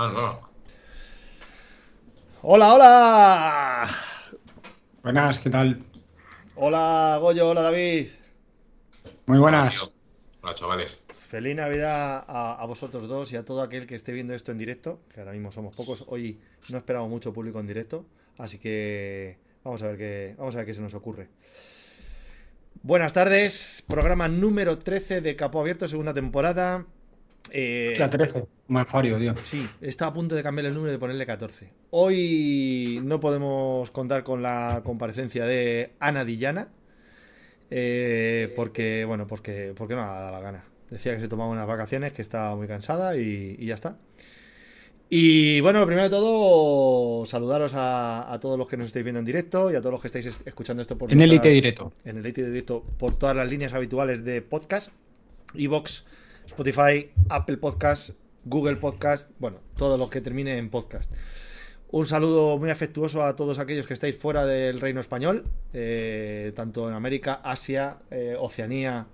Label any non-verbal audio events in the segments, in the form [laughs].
Ah, no. Hola, hola. Buenas, ¿qué tal? Hola, Goyo, hola, David. Muy buenas. Hola, chavales. Feliz Navidad a, a vosotros dos y a todo aquel que esté viendo esto en directo, que ahora mismo somos pocos. Hoy no esperamos mucho público en directo, así que vamos a ver qué, vamos a ver qué se nos ocurre. Buenas tardes, programa número 13 de Capo Abierto, segunda temporada. Eh, La 13, como el Fario, tío. Sí, está a punto de cambiar el número y de ponerle 14. Hoy no podemos contar con la comparecencia de Ana Dillana. eh, porque, bueno, porque, porque no ha dado la gana. Decía que se tomaba unas vacaciones, que estaba muy cansada y, y ya está. Y bueno, lo primero de todo, saludaros a, a todos los que nos estáis viendo en directo y a todos los que estáis es- escuchando esto por En Elite nuestras- Directo. en el Elite Directo por todas las líneas habituales de podcast, Evox, Spotify, Apple Podcast, Google Podcast, bueno, todo lo que termine en podcast. Un saludo muy afectuoso a todos aquellos que estáis fuera del reino español, eh, tanto en América, Asia, eh, Oceanía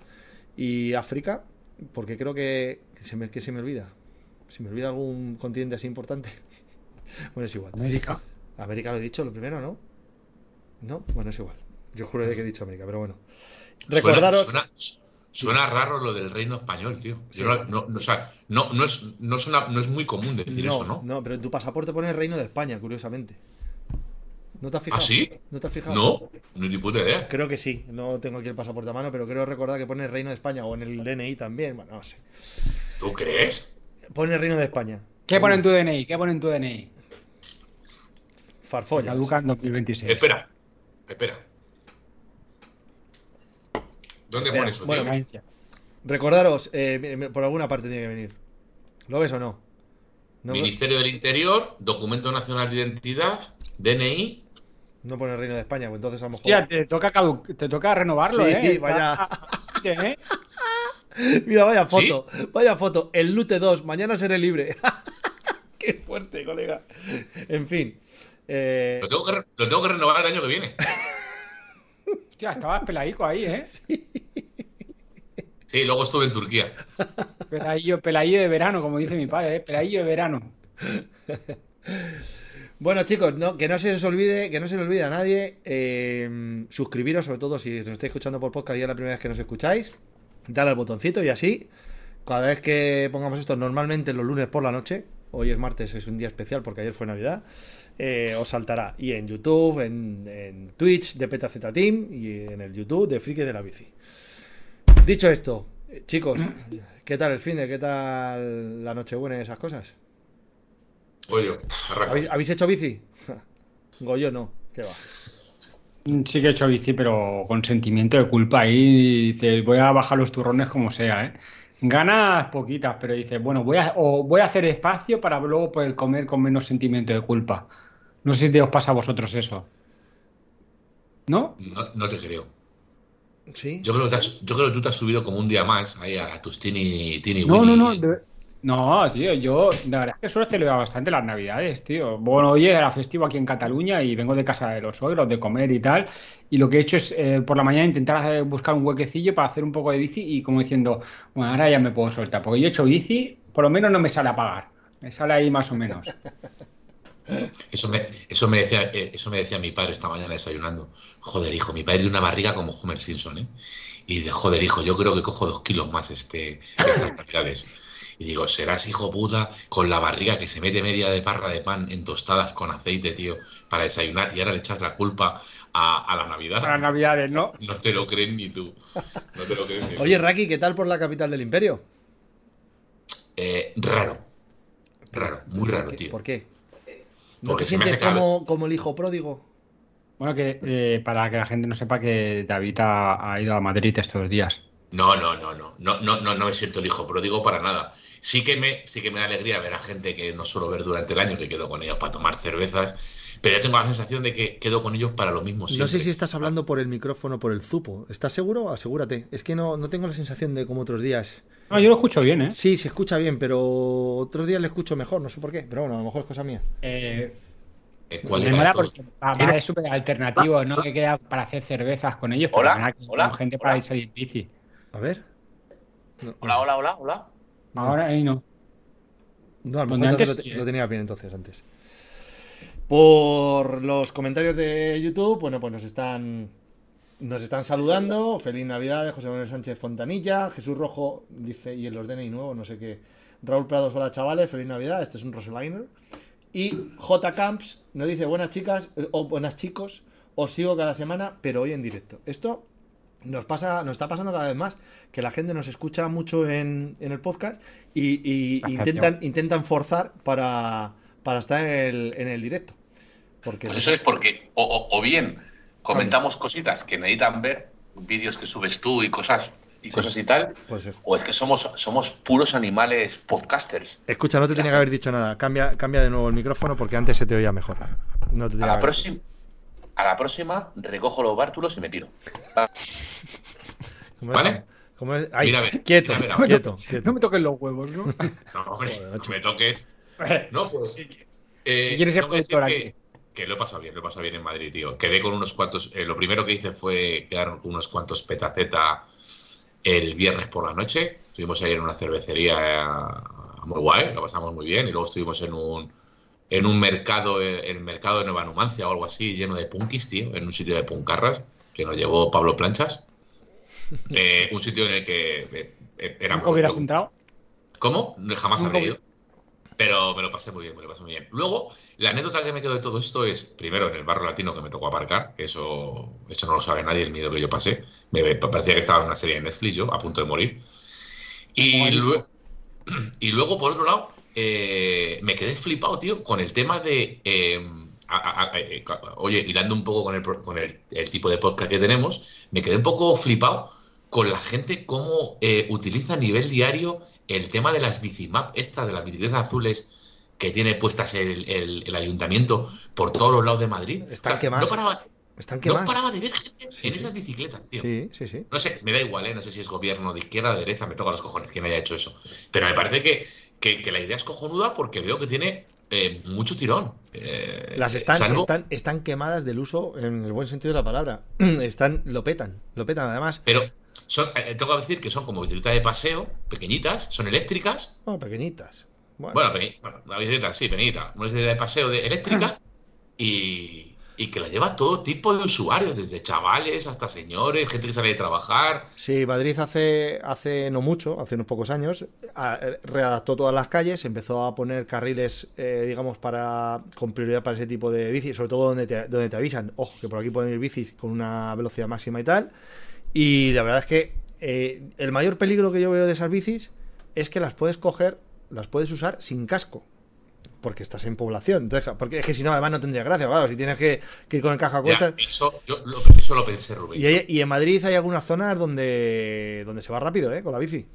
y África, porque creo que, que se me, que se me olvida. Se me olvida algún continente así importante. [laughs] bueno, es igual. América. América lo he dicho, lo primero, ¿no? No, bueno, es igual. Yo juré que he dicho América, pero bueno. Recordaros. Suena, suena raro lo del reino español, tío. Sí. Yo no, no- no, o sea, no, no, es, no, suena- no es muy común decir eso, ¿no? no, pero en tu pasaporte pone Reino de España, curiosamente. ¿No te has fijado? ¿Ah, sí? ¿No te has fijado? No, no ni puta idea. Creo que sí, no tengo aquí el pasaporte a mano, pero creo recordar que pone Reino de España o en el DNI también, bueno, no sé. ¿Tú crees? Pone Reino de España. ¿Qué pone en tu DNI? ¿Qué pone en tu DNI? Farfollas. Caduca en 2026. Espera, espera. ¿Dónde Espera, pone eso, bueno, tío? Recordaros, eh, por alguna parte tiene que venir. ¿Lo ves o no? No, Ministerio del Interior, Documento Nacional de Identidad, DNI. no pone Reino de España, pues entonces a lo mejor. Hostia, te toca, cadu- te toca renovarlo, Sí, ¿eh? [laughs] vaya. ¿Eh? [laughs] Mira, vaya foto, vaya foto. El Lute 2, mañana seré libre. [laughs] Qué fuerte, colega. En fin. eh, Lo tengo, que, re- lo tengo que renovar el año que viene. Hostia, estabas pelaico ahí, ¿eh? [laughs] Sí, luego estuve en Turquía. Pelaillo, pelaillo de verano, como dice mi padre, ¿eh? Pelaillo de verano. Bueno, chicos, no, que no se os olvide, que no se le olvide a nadie eh, suscribiros, sobre todo si nos estáis escuchando por podcast y es la primera vez que nos escucháis. Dale al botoncito y así, cada vez que pongamos esto, normalmente los lunes por la noche, hoy es martes, es un día especial porque ayer fue Navidad, eh, os saltará. Y en YouTube, en, en Twitch de PetaZ Team y en el YouTube de Friki de la Bici. Dicho esto, eh, chicos, [clears throat] ¿qué tal el fin de? ¿Qué tal la Nochebuena y esas cosas? Oye. ¿Habéis, habéis hecho bici? [laughs] Goyo no, ¿qué va? Sí que he hecho bici, pero con sentimiento de culpa. Ahí dices, voy a bajar los turrones como sea, ¿eh? Ganas poquitas, pero dices, bueno, voy a, o voy a hacer espacio para luego poder comer con menos sentimiento de culpa. No sé si te os pasa a vosotros eso. ¿No? No, no te creo. ¿Sí? Yo creo, que te has- yo creo que tú te has subido como un día más ahí a, tus tini, tini No, no, no. de- No, tío, yo la verdad es que suelo celebrar bastante las navidades, tío. Bueno, hoy era festivo aquí en Cataluña y vengo de casa de los suegros, de comer y tal. Y lo que he hecho es eh, por la mañana intentar hacer- buscar un huequecillo para hacer un poco de bici y como diciendo, bueno, ahora ya me puedo soltar. Porque yo he hecho bici, por lo menos no me sale a pagar. Me sale ahí más o menos. [laughs] Eso me, eso, me decía, eh, eso me decía mi padre esta mañana desayunando. Joder, hijo, mi padre tiene una barriga como Homer Simpson, ¿eh? Y dice, joder, hijo, yo creo que cojo dos kilos más este, estas navidades. Y digo, serás hijo puta con la barriga que se mete media de parra de pan en tostadas con aceite, tío, para desayunar y ahora le echas la culpa a, a la Navidad. Para las navidades, ¿no? [laughs] No te lo crees ni tú. No te lo crees ni tú. Oye, Raki, ¿qué tal por la capital del imperio? Eh, raro. Raro, muy raro, ¿Qué- tío. ¿Por qué? ¿No te sientes como, como el hijo pródigo? Bueno, que eh, para que la gente no sepa que David ha, ha ido a Madrid estos días. No, no, no, no, no, no, no, no me siento el hijo pródigo para nada. Sí que me, sí que me da alegría ver a gente que no suelo ver durante el año, que quedo con ellos para tomar cervezas, pero ya tengo la sensación de que quedo con ellos para lo mismo No sé si estás hablando por el micrófono o por el zupo. ¿Estás seguro? Asegúrate. Es que no, no tengo la sensación de como otros días. No, yo lo escucho bien, ¿eh? Sí, se escucha bien, pero otros días le escucho mejor, no sé por qué. Pero bueno, a lo mejor es cosa mía. Eh, Eh, ¿cuál me mola porque de súper alternativo, ¿no? Que queda para hacer cervezas con ellos, Hola, que hola, con gente hola. para irse en bici. A ver. No, Hola, hola, hola, hola. Ahora ahí no. No, a lo mejor antes sí, lo, ¿eh? lo tenía bien entonces antes. Por los comentarios de YouTube, bueno, pues nos están nos están saludando. Feliz Navidad José Manuel Sánchez Fontanilla. Jesús Rojo dice, y el orden y nuevo, no sé qué. Raúl Prados, hola chavales, feliz Navidad. Este es un Roseliner. Y J Camps nos dice, buenas chicas, o buenas chicos, os sigo cada semana, pero hoy en directo. Esto nos pasa, nos está pasando cada vez más, que la gente nos escucha mucho en, en el podcast y, y intentan, intentan forzar para, para estar en el, en el directo. Porque Pues eso es porque, o, bien comentamos cositas que necesitan ver, vídeos que subes tú y cosas y cosas y tal, puede ser. o es que somos, somos puros animales podcasters. Escucha, no te tenía que haber dicho nada. Cambia, cambia de nuevo el micrófono porque antes se te oía mejor. No te A la, próxima, a la próxima recojo los bártulos y me tiro. ¿Cómo ¿Vale? es? ¿Cómo es? Ay, Mira a ver, quieto, quieto, No me toques los huevos, ¿no? No, hombre, Joder, no me toques. [laughs] No, pues. Eh, ¿Qué quieres ser productor que, aquí? que lo he pasado bien, lo he pasado bien en Madrid, tío. Quedé con unos cuantos. eh, lo primero que hice fue quedar con unos cuantos petaceta el viernes por la noche. Estuvimos ahí en una cervecería eh, muy guay, lo pasamos muy bien. Y luego estuvimos en un, en un mercado, eh, el mercado de Nueva Numancia o algo así, lleno de punkis, tío, en un sitio de puncarras que nos llevó Pablo Planchas. [laughs] Eh, un sitio en el que eh, era ¿Nunca hubieras entrado? ¿Cómo? Jamás había ido. Pero me lo pasé muy bien, me lo pasé muy bien. Luego, la anécdota que me quedó de todo esto es, primero, en el barrio latino que me tocó aparcar, que eso, eso no lo sabe nadie, el miedo que yo pasé. Me parecía que estaba en una serie de Netflix, yo, a punto de morir. Y, luego, por otro lado, eh, me quedé flipado, tío, con el tema de... eh, a- a- a- eh, oye, hilando un poco con, el, con el, el tipo de podcast que tenemos, me quedé un poco flipado con la gente cómo eh, utiliza a nivel diario el tema de las bicimap, esta de las bicicletas azules que tiene puestas el, el- el ayuntamiento por todos los lados de Madrid. Están O sea, quemadas. No paraba, Están no quemadas. paraba de ver gente Sí, en sí. esas bicicletas, tío. Sí, sí, sí. No sé, me da igual, ¿eh? No sé si es gobierno de izquierda o de derecha, me toca los cojones que me haya hecho eso. Pero me parece que, que- que la idea es cojonuda porque veo que tiene eh, mucho tirón. Eh, Las están, salvo- están, están quemadas del uso en el buen sentido de la palabra. [clears throat] Están, lo petan, lo petan además. Pero son, eh, tengo que decir que son como bicicletas de paseo, pequeñitas, son eléctricas. Oh, pequeñitas. Bueno, Bueno, peque- bueno, una bicicleta, sí, pequeñita. Una bicicleta de paseo de eléctrica y, y que la lleva todo tipo de usuarios, desde chavales hasta señores, gente que sale de trabajar. Sí, Madrid hace, hace no mucho, hace unos pocos años, a- readaptó todas las calles, empezó a poner carriles, eh, digamos, para con prioridad para ese tipo de bicis, sobre todo donde te, donde te avisan, ojo, que por aquí pueden ir bicis con una velocidad máxima y tal. Y la verdad es que eh, el mayor peligro que yo veo de esas bicis es que las puedes coger, las puedes usar sin casco. Porque estás en población. Entonces, porque es que si no, además no tendría gracia. Claro, si tienes que, que ir con el caja a Ya, cuestas. eso, yo lo, eso lo pensé, Rubén. Y, hay- y en Madrid hay algunas zonas donde, donde se va rápido, ¿eh? Con la bici.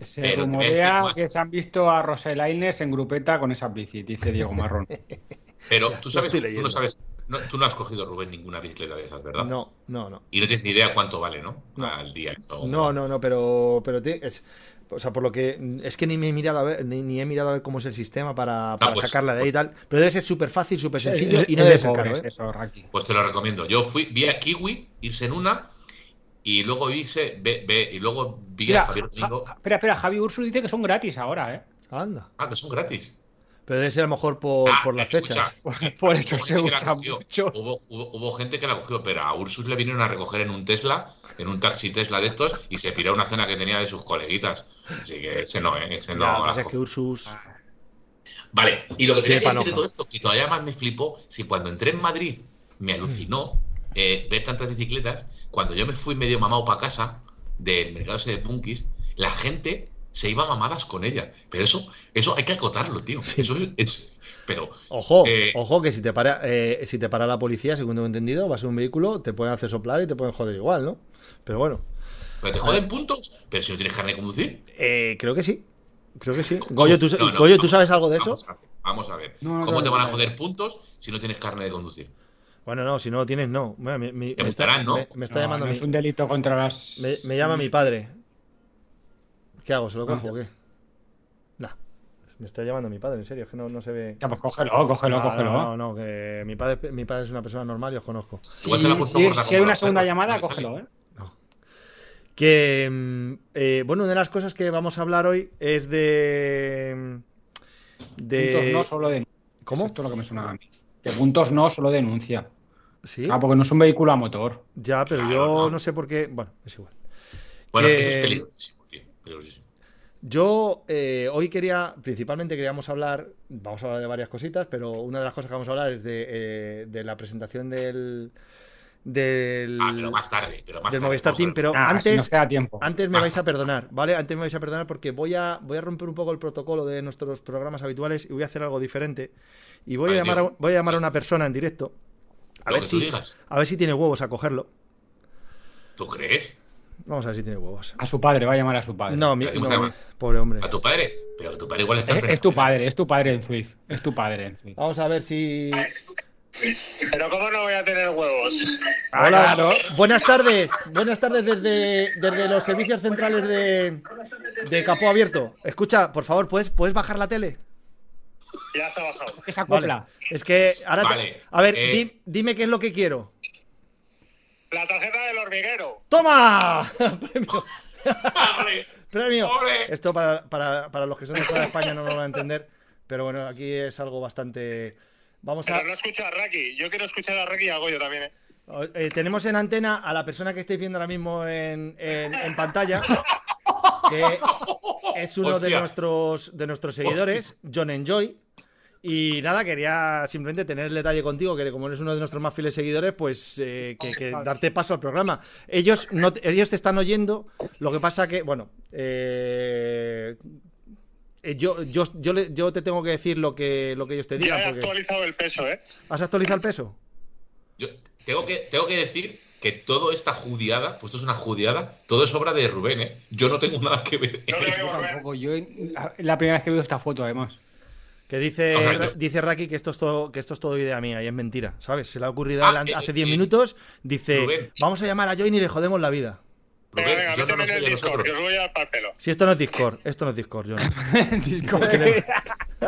Se Pero rumorea que se han visto a Roselaines en grupeta con esas bicis, dice Diego Marrón. [laughs] Pero tú sabes, tú sabes, no, tú no has cogido, Rubén, ninguna bicicleta de esas, ¿verdad? No, no, no. Y no tienes ni idea cuánto vale, ¿no? No. Al día. o- No, no, no, pero, pero te- es, o sea, por lo que es que ni me he mirado a ver, ni, ni he mirado a ver cómo es el sistema para, para pues- sacarla de ahí y tal. Pero debe ser súper fácil, súper sencillo Es- y no es debe de ser caro, ¿eh? eso. Pues te lo recomiendo. Yo fui, vi a Kiwi irse en una y luego hice, ve, ve, y luego vi Mira, a Javier Ja- Domingo. Ja- espera, espera, Javi Ursus dice que son gratis ahora, ¿eh? Anda. Ah, que son gratis. Pero debe ser a lo mejor por, Ah, por las escucha, fechas. [laughs] Por, por eso Hubo se gente que la usa cogió. mucho. Hubo, hubo- hubo gente que la cogió, pero a Ursus le vinieron a recoger en un Tesla, en un taxi Tesla de estos, y se piró a una cena que tenía de sus coleguitas. Así que ese no, ¿eh? Ese no. Ya, es que Ursus. Vale, y lo que Tiene tenía que decir de todo esto, que todavía más me flipó, si cuando entré en Madrid me alucinó eh, ver tantas bicicletas, cuando yo me fui medio mamado para casa del mercado ese de Punkis, la gente se iba mamadas con ella. Pero eso, eso hay que acotarlo, tío. Sí. Eso es, es- pero Ojo, Eh, ojo, que si te para eh, si te para la policía, según tengo entendido, vas en un vehículo, te pueden hacer soplar y te pueden joder igual, ¿no? Pero bueno, pero te joden puntos, pero si no tienes carne de conducir. eh, creo que sí. Creo que sí. Goyo, ¿tú, No, no, Goyo, ¿tú sabes algo de eso? Vamos a ver. Vamos a ver. No, no, ¿Cómo no, te van a no. joder puntos si no tienes carne de conducir? Bueno, no, si no lo tienes, no. Bueno, Te me está, multarán, ¿no? me- me está No, llamando es un delito contra las. me, me llama mi padre. ¿Qué hago? ¿Se lo cojo o qué? Nah. Me está llamando mi padre, en serio, es que no, no se ve. Ya, pues cógelo, cógelo, no, cógelo. no, no, no, que mi padre, mi padre es una persona normal y os conozco. Ha puesto si- hay una segunda perros, llamada, sale. cógelo, ¿eh? Que, mm, eh, bueno, una de las cosas que vamos a hablar hoy es de... mm, de... Puntos no, solo denuncia. ¿Cómo? Esto es lo que me suena a mí. Que puntos no, solo denuncia. Sí, Ah, porque no es un vehículo a motor. ya, pero Claro, yo no. no sé por qué... Bueno, es igual. Bueno, Que- eso es peligrosísimo, Yo eh, hoy quería, principalmente queríamos hablar, vamos a hablar de varias cositas, pero una de las cosas que vamos a hablar es de, eh, de la presentación del, del, Ah, pero más tarde. Pero más del tarde, Movistar Team, pero Ah, si antes, nos queda tiempo. antes me vais a perdonar, ¿vale? Antes me vais a perdonar porque voy a, voy a romper un poco el protocolo de nuestros programas habituales y voy a hacer algo diferente. Y voy a, llamar a, voy a llamar a una persona en directo, a ver, si, digas. a ver si tiene huevos a cogerlo. ¿Tú crees? Vamos a ver si tiene huevos. A su padre, va a llamar a su padre. No, mi- ¿Cómo no, pobre hombre. ¿A tu padre? Pero tu padre igual está en Es, es tu padre, es tu padre en Swift. Es tu padre en Swift. Vamos a ver si... Pero ¿cómo no voy a tener huevos? Ah, Hola, claro. buenas tardes. Buenas tardes desde, desde los servicios centrales de, de Capó Abierto. Escucha, por favor, ¿puedes, ¿puedes bajar la tele? Ya se ha bajado. Esa Vale. Es que ahora. te- Vale, a ver, eh. di- dime qué es lo que quiero. La tarjeta del hormiguero. ¡Toma! [laughs] Premio. [laughs] Premio. ¡Ole! Esto para, para- para los que son de fuera de España no lo van a entender. Pero bueno, aquí es algo bastante. Vamos a. Pero no escucho a Raki. Yo quiero escuchar a Raki y a Goyo también, ¿eh? Eh, tenemos en antena a la persona que estáis viendo ahora mismo en, en- en pantalla, que es uno de nuestros, de nuestros seguidores, John Enjoy. Y nada, quería simplemente tener el detalle contigo, que como eres uno de nuestros más fieles seguidores, pues eh, que, que darte paso al programa. Ellos, no, ellos te están oyendo, lo que pasa que, bueno, eh, eh, yo, yo, yo, te tengo que decir lo que, lo que ellos te Ya digan. he porque- actualizado el peso, ¿eh? ¿Has actualizado el peso? Yo tengo que, tengo que decir que todo esta judiada, pues esto es una judiada, todo es obra de Rubén, ¿eh? Yo no tengo [laughs] nada que ver en No. Yo no. la primera vez que veo esta foto, además. Que dice, O sea, Ra- yo- dice Raki que esto es todo, que esto es todo idea mía y es mentira, ¿sabes? Se le ha ocurrido a Ah, eh, hace eh, 10 eh, minutos, dice, Rubén. vamos a llamar a Join y le jodemos la vida. Venga, Rubén, venga, yo no méteme lo sé el Discord, que os voy a dar pelo. Si esto no es Discord, esto no es Discord, John. [laughs]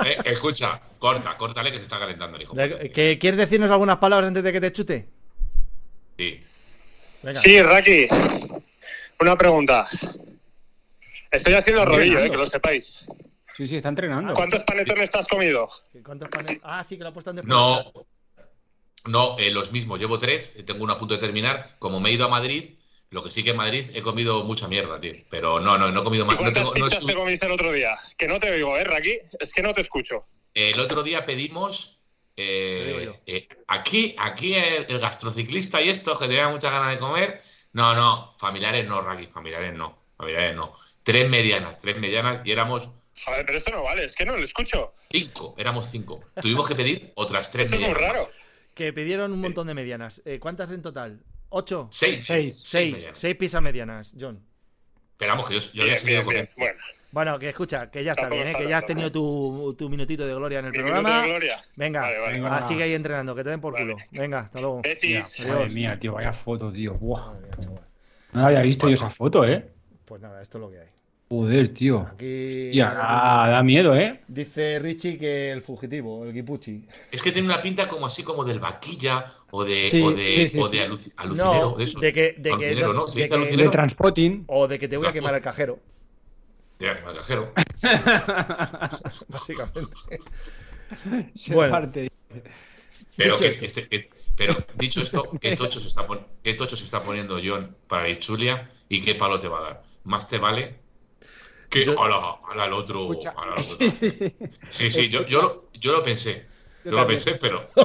Eh, escucha, corta, córtale que se está calentando el hijo. De- ¿que- ¿Quieres decirnos algunas palabras antes de que te chute? Sí. Venga. Sí, Raki. Una pregunta. Estoy haciendo rodillo, eh, que lo sepáis. Sí, sí, está entrenando. ¿Cuántos panetones te has comido? ¿Cuántos paneles? Ah, sí, que lo ha puesto antes. No, no, eh, los mismos. Llevo tres, tengo uno a punto de terminar. Como me he ido a Madrid, lo que sí que en Madrid he comido mucha mierda, tío. Pero no, no, no he comido ¿Y más. No cuántas tengo, no es te comiste el otro día? Que no te oigo, ¿eh, Raki? Es que no te escucho. El otro día pedimos eh, yo. eh, aquí, aquí el, el gastrociclista y esto, que tenía muchas ganas de comer. No, no, familiares no, Raki, familiares no, familiares no. Tres medianas, tres medianas y éramos Joder, pero esto no vale, es que no lo escucho. cinco, éramos cinco. Tuvimos que pedir otras tres Esto es muy medianas. raro. Que pidieron un montón de medianas. Eh, ¿Cuántas en total? ¿Ocho? Seis. Seis. Seis. medianas. Seis pizzas medianas, John. Esperamos que yo, yo había Bien, seguido bien, bien. comiendo. Bueno, Bueno, que escucha, que ya está Tampoco bien, ¿eh? está que ya has tenido tu, tu minutito de gloria en el programa. de gloria. Venga, Vale, vale, Venga. sigue ahí entrenando, que te den por Vale. culo. Venga, hasta luego. Mira, Madre mía, tío, vaya foto, tío. Buah. No había visto yo esa foto, ¿eh? Pues nada, esto es lo que hay. Joder, tío. Aquí Tía, da, da miedo, ¿eh? dice Richie que el fugitivo, el guipuchi. Es que tiene una pinta como así como del vaquilla o de, Sí, o de, sí, sí, o de alucinero. No, de, que, de que, Alucinero, ¿no? ¿Se de dice que- alucinero? De transpotting. o de que te voy a quemar el cajero, [laughs] cajero. [laughs] básicamente. [laughs] Se Bueno. parte. Pero, Dicho que, esto. este- que- pero dicho esto, ¿qué tocho, se está pon- qué tocho se está poniendo John para ir Chulia y qué palo te va a dar? Más te vale que Yo- ala, ala, al otro. Al [laughs] otro. Sí, sí. Sí, sí, yo, yo, lo, yo lo pensé. Yo Yo lo pensé, pero. [laughs]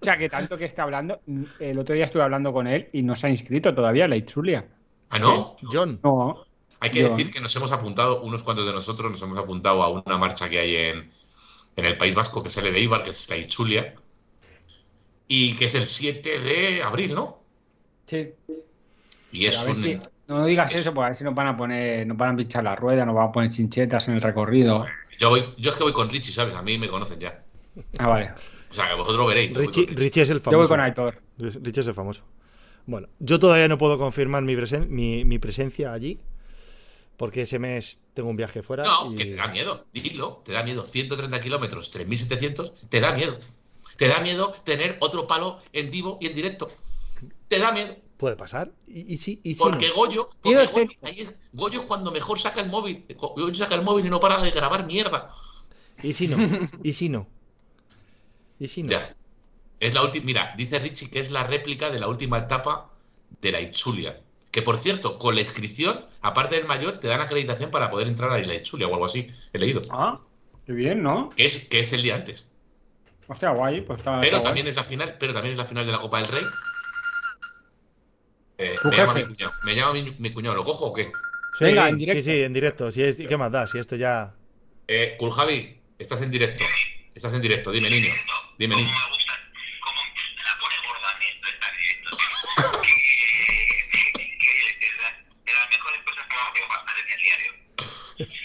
O sea, que tanto que está hablando. El otro día estuve hablando con él y no se ha inscrito todavía la Itzulia. Ah, no. John, No. Hay que John. decir que nos hemos apuntado, unos cuantos de nosotros nos hemos apuntado a una marcha que hay en, en el País Vasco que sale de Ibar, que es la Ichulia, y que es el 7 de abril, ¿no? Sí. Y Pero es un. si- no digas eso, porque a ver si nos van a poner, nos van a pinchar la rueda, nos van a poner chinchetas en el recorrido. Yo, voy, yo es que voy con Richie, ¿sabes? A mí me conocen ya. Ah, vale. O sea, que vosotros veréis. yo Richie, con Richie. Richie es el Yo famoso. voy con Aitor. Richie es el famoso. Bueno, yo todavía no puedo confirmar mi, presen- mi, mi presencia allí, porque ese mes tengo un viaje fuera. No, y- que te da miedo, dilo, te da miedo. 130 kilómetros, 3.700, te da miedo. Te da miedo tener otro palo en vivo y en directo. Te da miedo. Puede pasar. Y, y sí, y sí. Porque no. Goyo, porque Goyo, que- ahí es- Goyo es cuando mejor saca el móvil. Goyo saca el móvil y no para de grabar mierda. ¿Y si [laughs] no? ¿Y si no? ¿Y si no? Ya. Es la última. Mira, dice Richie que es la réplica de la última etapa de la Itzulia. Que por cierto, con la inscripción, aparte del mayor, te dan acreditación para poder entrar a la Itzulia o algo así. He leído. Ah, qué bien, ¿no? Que es, que es el día antes. Hostia, guay. Pues está, Pero está también es la final, pero también es la final de la Copa del Rey. Eh, me, llama mi cuñado. me llama mi, mi cuñado. ¿Lo cojo o qué? Sí, Venga, en sí, directo. sí, en directo. Si es, ¿Qué más da? Si esto ya. Eh, Kuljavi, estás en directo. Estás en directo. Dime, niño. Dime, niño. me gusta, cómo me la pone gorda a mí esto estar directo, tío. Que- que- que es la- de las mejores cosas que me ha podido pasar en el diario.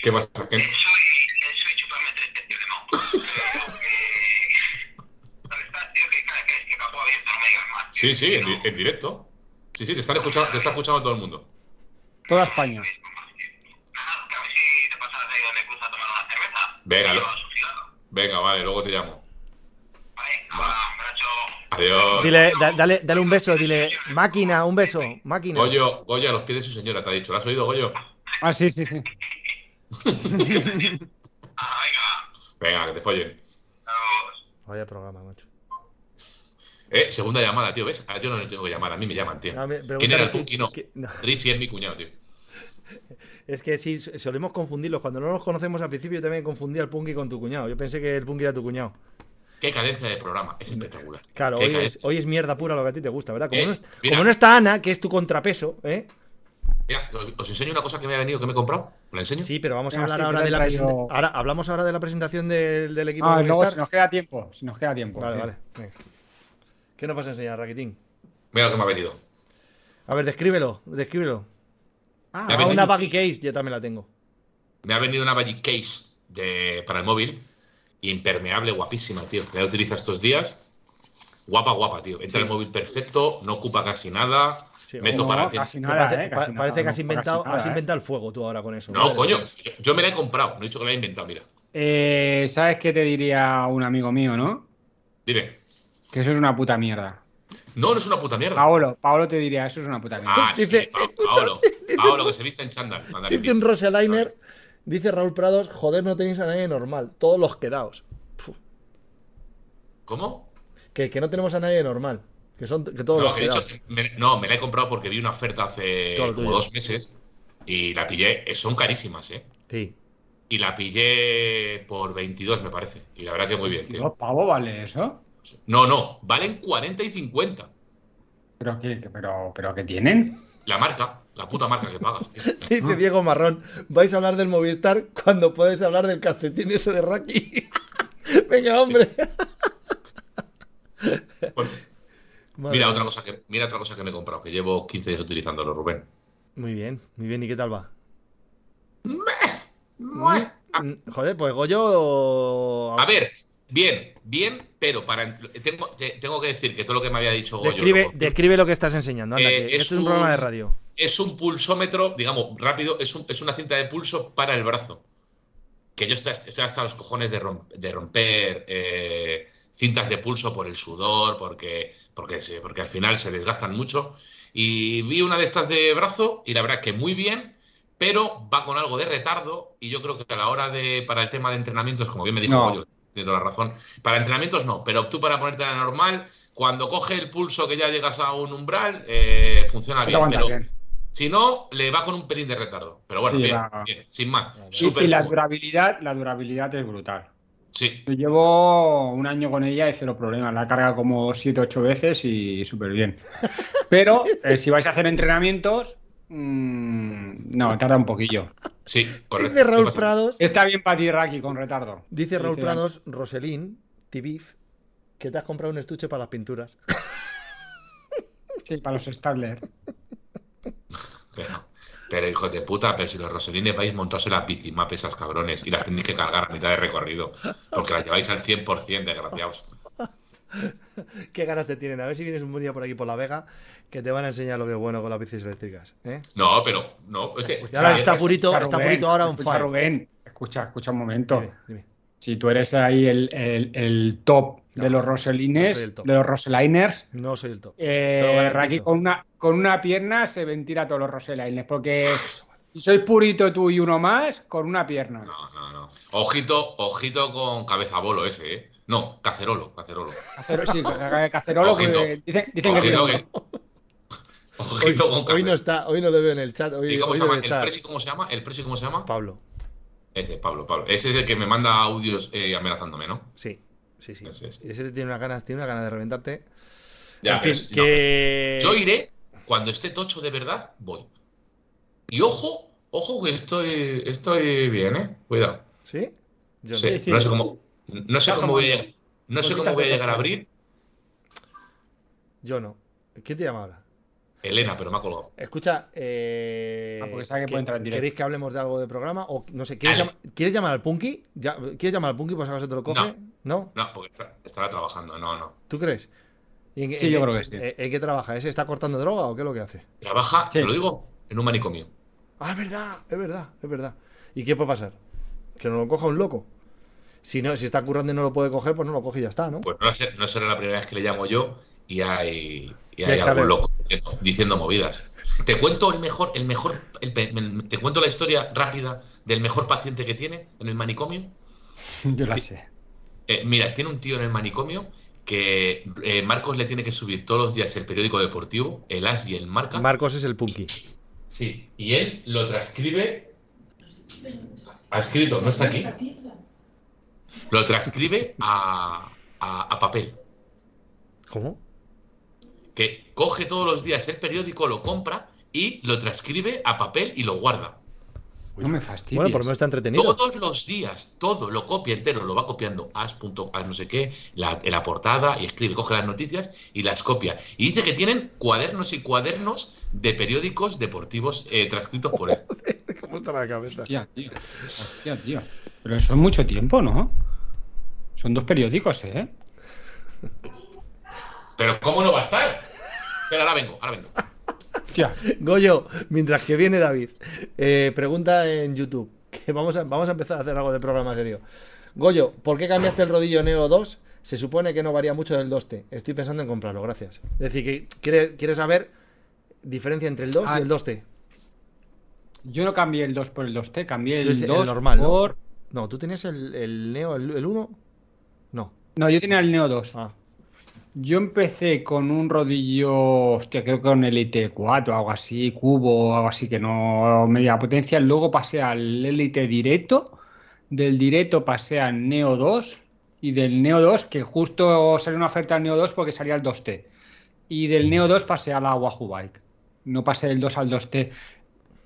¿Qué pasa? ¿Qué- Eso y, eso y chuparme tres tercios de mao. Pero que- ¿Dónde estás, tío? Que cada vez que capó abierto, no me digas más. tío. Sí, sí, en, No. di- en directo. Sí, sí, te están escuchando, te está escuchando todo el mundo. Toda España. Venga. Venga, vale, luego te llamo. Vale. Adiós. Dile, da- dale, dale un beso, dile, máquina, un beso, máquina. Goyo, Goyo, a los pies de su señora, te ha dicho. ¿Lo has oído, Goyo? Ah, sí, sí, sí. Venga. [laughs] Venga, que te follen. Vaya programa, macho. Eh, segunda llamada, tío, ¿ves? Ah, yo no le tengo que llamar, a mí me llaman, tío. ¿Quién era el Punky? No. ¿qué- no. Richie es mi cuñado, tío. Es que sí, solemos confundirlos. Cuando no nos conocemos al principio, yo también confundía al Punky con tu cuñado. Yo pensé que el Punky era tu cuñado. Qué cadencia de programa, es espectacular. Claro, hoy es, cadencia. hoy es mierda pura lo que a ti te gusta, ¿verdad? Como, Eh, no, es- mira. como no está Ana, que es tu contrapeso, ¿eh? Mira, os- enseño una cosa que me ha venido, que me he comprado. ¿La enseño? Sí, pero vamos a hablar sí, ahora de la presentación. Ahora hablamos ahora de la presentación del, del equipo Ah, de luego si nos queda tiempo. Si nos queda tiempo. Vale, sí. vale. venga. ¿Qué nos vas a enseñar, Raquitín? Mira lo que me ha venido. A ver, descríbelo, descríbelo. Ah, Ah, una baggy case, yo también la tengo. Me ha venido una Magic Case de, para el móvil. Impermeable, guapísima, tío. La utiliza estos días. Guapa, guapa, tío. Entra Sí. el móvil perfecto, no ocupa casi nada. Sí, meto no, para casi nada, parece, eh, casi nada, parece que has inventado, nada, has eh. inventado el fuego tú ahora con eso. No, coño. Yo me la he comprado. No he dicho que la he inventado, mira. Eh, ¿Sabes qué te diría un amigo mío, no? Dime. Que eso es una puta mierda. No, no es una puta mierda. Paolo, Paolo te diría, eso es una puta mierda. Ah, Dice- sí, Pa- Paolo. Paolo, que se viste en chándal. Dice un. Roseliner, dice Raúl Prados, joder, no tenéis a nadie normal, todos los quedaos. Puf, ¿Cómo? que, que no tenemos a nadie normal, que son que todos No, los he dicho quedaos. que me, no, me la he comprado porque vi una oferta hace como tuyo. dos meses y la pillé. eh, Son carísimas, ¿eh? Sí. Y la pillé por 22, me parece. Y la verdad que muy bien, tío. ¿Dos pavos vale eso? No, no, valen 40 y 50. ¿Pero qué, pero, pero qué tienen? La marca, la puta marca que pagas, tío. [laughs] Dice Diego Marrón, vais a hablar del Movistar cuando podéis hablar del calcetín ese de Raki. [laughs] Venga, hombre. [laughs] Bueno, mira otra cosa que mira otra cosa que me he comprado, que llevo 15 días utilizándolo, Rubén. Muy bien, muy bien, ¿y qué tal va? Meh. Mm, Joder, pues Goyo. A ver, bien, bien, pero para tengo, te- tengo que decir que todo lo que me había dicho Goyo, Describe, lo- describe lo que estás enseñando. Anda, Eh, que es esto es un un- programa de radio. es un pulsómetro, digamos, rápido, es, un- es una cinta de pulso para el brazo. Que yo estoy, estoy hasta los cojones de, rom- de romper eh, cintas de pulso por el sudor, porque, porque, se- porque al final se desgastan mucho. Y vi una de estas de brazo y la verdad que muy bien, pero va con algo de retardo y yo creo que a la hora de, para el tema de entrenamientos, como bien me dijo No. Goyo, tiene toda la razón, para entrenamientos no, pero tú para ponerte la normal, cuando coge el pulso que ya llegas a un umbral, eh, funciona bien, pero bien. si no, le va con un pelín de retardo. Pero bueno, Sí, bien, va. bien, sin más. Y, la durabilidad, la durabilidad es brutal. Sí, Yo llevo un año con ella y cero problemas. La he cargado como 7 8 veces y súper bien. Pero eh, si vais a hacer entrenamientos, mm, no, tarda un poquillo. sí, correcto. Dice ¿Qué Raúl? Prados. Está bien para ti, Raki, con retardo. Dice Raúl Dice- Prados, Roselín, Tibif, que te has comprado un estuche para las pinturas. Sí, para los Stadler. Pero, pero, hijos de puta, pero si los roselines vais montados en las bicimap esas cabrones y las tenéis que cargar a mitad de recorrido, porque las lleváis al 100%, desgraciados. [laughs] Qué ganas te tienen. A ver si vienes un buen día por aquí por La Vega, que te van a enseñar lo que es bueno con las bicis eléctricas. ¿eh? No, pero, no, es que... Ahora está purito, está purito ahora un fire. Rubén, escucha, escucha un momento. Dime, dime. Si tú eres ahí el, el- el top de los Roselines, no de los Roseliners, No soy el top. eh. Raki con una, con una pierna se ventila a todos los Roselines, porque Y soy purito tú y uno más con una pierna. No, no, no. Ojito, ojito con cabeza bolo ese, ¿eh? No, cacerolo, cacerolo. Cacero- sí, ca- cacerolo que Ojito. dicen, dicen que Ojito que- Hoy, Ojito con hoy no está, hoy no le veo en el chat. Hoy, ¿Y cómo hoy se llama? ¿El presi cómo se llama? ¿El presi cómo se llama? Pablo. Ese, Pablo, Pablo. Ese es el que me manda audios eh, amenazándome, ¿no? Sí, sí, sí. Ese, ese. Ese tiene una ganas, tiene una ganas de reventarte. Ya, en fin, ves, no. que. Yo iré, cuando esté tocho de verdad, voy. Y ojo, ojo que estoy, estoy bien, ¿eh? Cuidado. ¿Sí? Yo no. Sí, sí. No sé cómo, no sé cómo voy a, amando. no sé cómo voy a llegar a abrir. Yo no. ¿Quién te llama ahora? Elena, pero me ha colgado. Escucha, eh, Ah, porque sabe que puede entrar en directo. ¿queréis que hablemos de algo de programa? O no sé, ¿quieres, ¿quieres llamar al Punky? Ya- ¿Quieres llamar al Punky por si acaso te lo coge? ¿No? No, porque estará trabajando. No, no. ¿Tú crees? ¿Y en- Sí, en yo creo que sí. ¿En en qué trabaja? ¿Ese está cortando droga o qué es lo que hace? Trabaja, Sí. te lo digo, en un manicomio. Ah, es verdad, es verdad, es verdad. ¿Y qué puede pasar? Que no lo coja un loco. Si no, si está currando y no lo puede coger, pues no lo coge y ya está, ¿no? Pues no, sé- no será la primera vez que le llamo yo y hay, y hay algún loco diciendo, diciendo movidas. Te cuento el mejor, el mejor, el pe- el- te cuento la historia rápida del mejor paciente que tiene en el manicomio. [laughs] Yo la sé. Eh, mira, tiene un tío en el manicomio que eh, Marcos le tiene que subir todos los días el periódico deportivo, el As y el Marca. Marcos es el Punky. sí, y él lo transcribe. Ha escrito, no está aquí. Lo transcribe a, a- a papel. ¿Cómo? Que coge todos los días el periódico, lo compra y lo transcribe a papel y lo guarda. No me fastidies. Bueno, por lo menos está entretenido. Todos los días, todo, lo copia entero, lo va copiando, as, punto, as no sé qué, la, en la portada y escribe, coge las noticias y las copia. Y dice que tienen cuadernos y cuadernos de periódicos deportivos eh, transcritos por él. [laughs] ¿Cómo está la cabeza? Hostia, tío. Hostia, tío. Pero eso es mucho tiempo, ¿no? Son dos periódicos, ¿eh? Pero ¿cómo no va a estar? Pero ahora vengo, ahora vengo. Hostia. Goyo, mientras que viene David, eh, pregunta en YouTube. Que vamos, a, vamos a empezar a hacer algo de programa serio. Goyo, ¿por qué cambiaste el rodillo Neo 2? Se supone que no varía mucho del 2T. Estoy pensando en comprarlo, gracias. Es decir, que quiere- quieres saber diferencia entre el 2 Ah. y el 2T. Yo no cambié el 2 por el 2T, cambié el Entonces, el 2 normal, ¿no? por... No, ¿tú tenías el, el Neo, el, el 1? No. No, yo tenía el Neo 2. Ah, Yo empecé con un rodillo, hostia, creo que con Elite 4 o algo así, cubo algo así, que no media potencia. Luego pasé al Elite directo, del directo pasé al Neo 2 y del Neo 2, que justo salió una oferta al Neo 2 porque salía el 2T. Y del Neo 2 pasé a la Wahoo Bike. No pasé del 2 al 2T.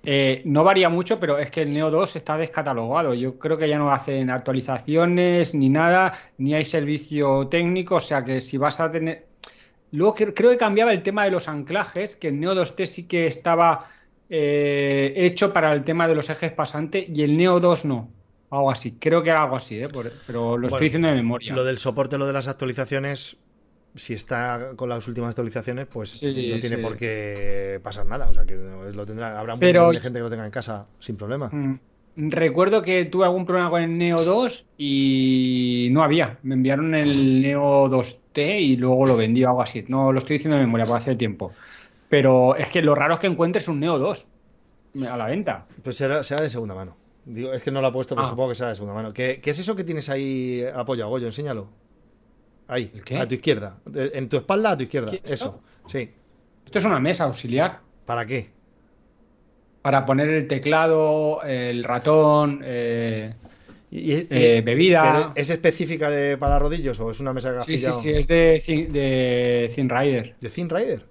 Eh, no varía mucho, pero es que el Neo 2 está descatalogado. Yo creo que ya no hacen actualizaciones ni nada, ni hay servicio técnico. O sea que si vas a tener. Luego cre- creo que cambiaba el tema de los anclajes, que el Neo 2T sí que estaba eh, hecho para el tema de los ejes pasantes y el Neo 2 no. Algo así. Creo que era algo así, ¿eh? Por- pero lo Bueno, estoy diciendo de memoria. Lo del soporte, lo de las actualizaciones, si está con las últimas actualizaciones, pues Sí, no tiene sí. por qué pasar nada. O sea, que lo tendrá, habrá un Pero- montón de gente que lo tenga en casa sin problema. Mm, Recuerdo que tuve algún problema con el Neo 2 y no había. Me enviaron el Neo 2T y luego lo vendí o algo así. No lo estoy diciendo de memoria, por hace tiempo. Pero es que lo raro es que encuentres un Neo 2 a la venta. Pues será, será de segunda mano. Digo, es que no lo ha puesto, pero Ah. supongo que será de segunda mano. ¿Qué, qué es eso que tienes ahí apoyado, Goyo? Enséñalo. Ahí, ¿El qué? a tu izquierda. En tu espalda, a tu izquierda. ¿Qué? Eso, sí. Esto es una mesa auxiliar ¿Para qué? para poner el teclado, el ratón, eh, Y- y- eh, y- bebida. ¿pero ¿Es específica de, para rodillos o es una mesa que has Sí, sí, pillado? sí, es de, Thin- de Thin Rider. ¿De Thin Rider?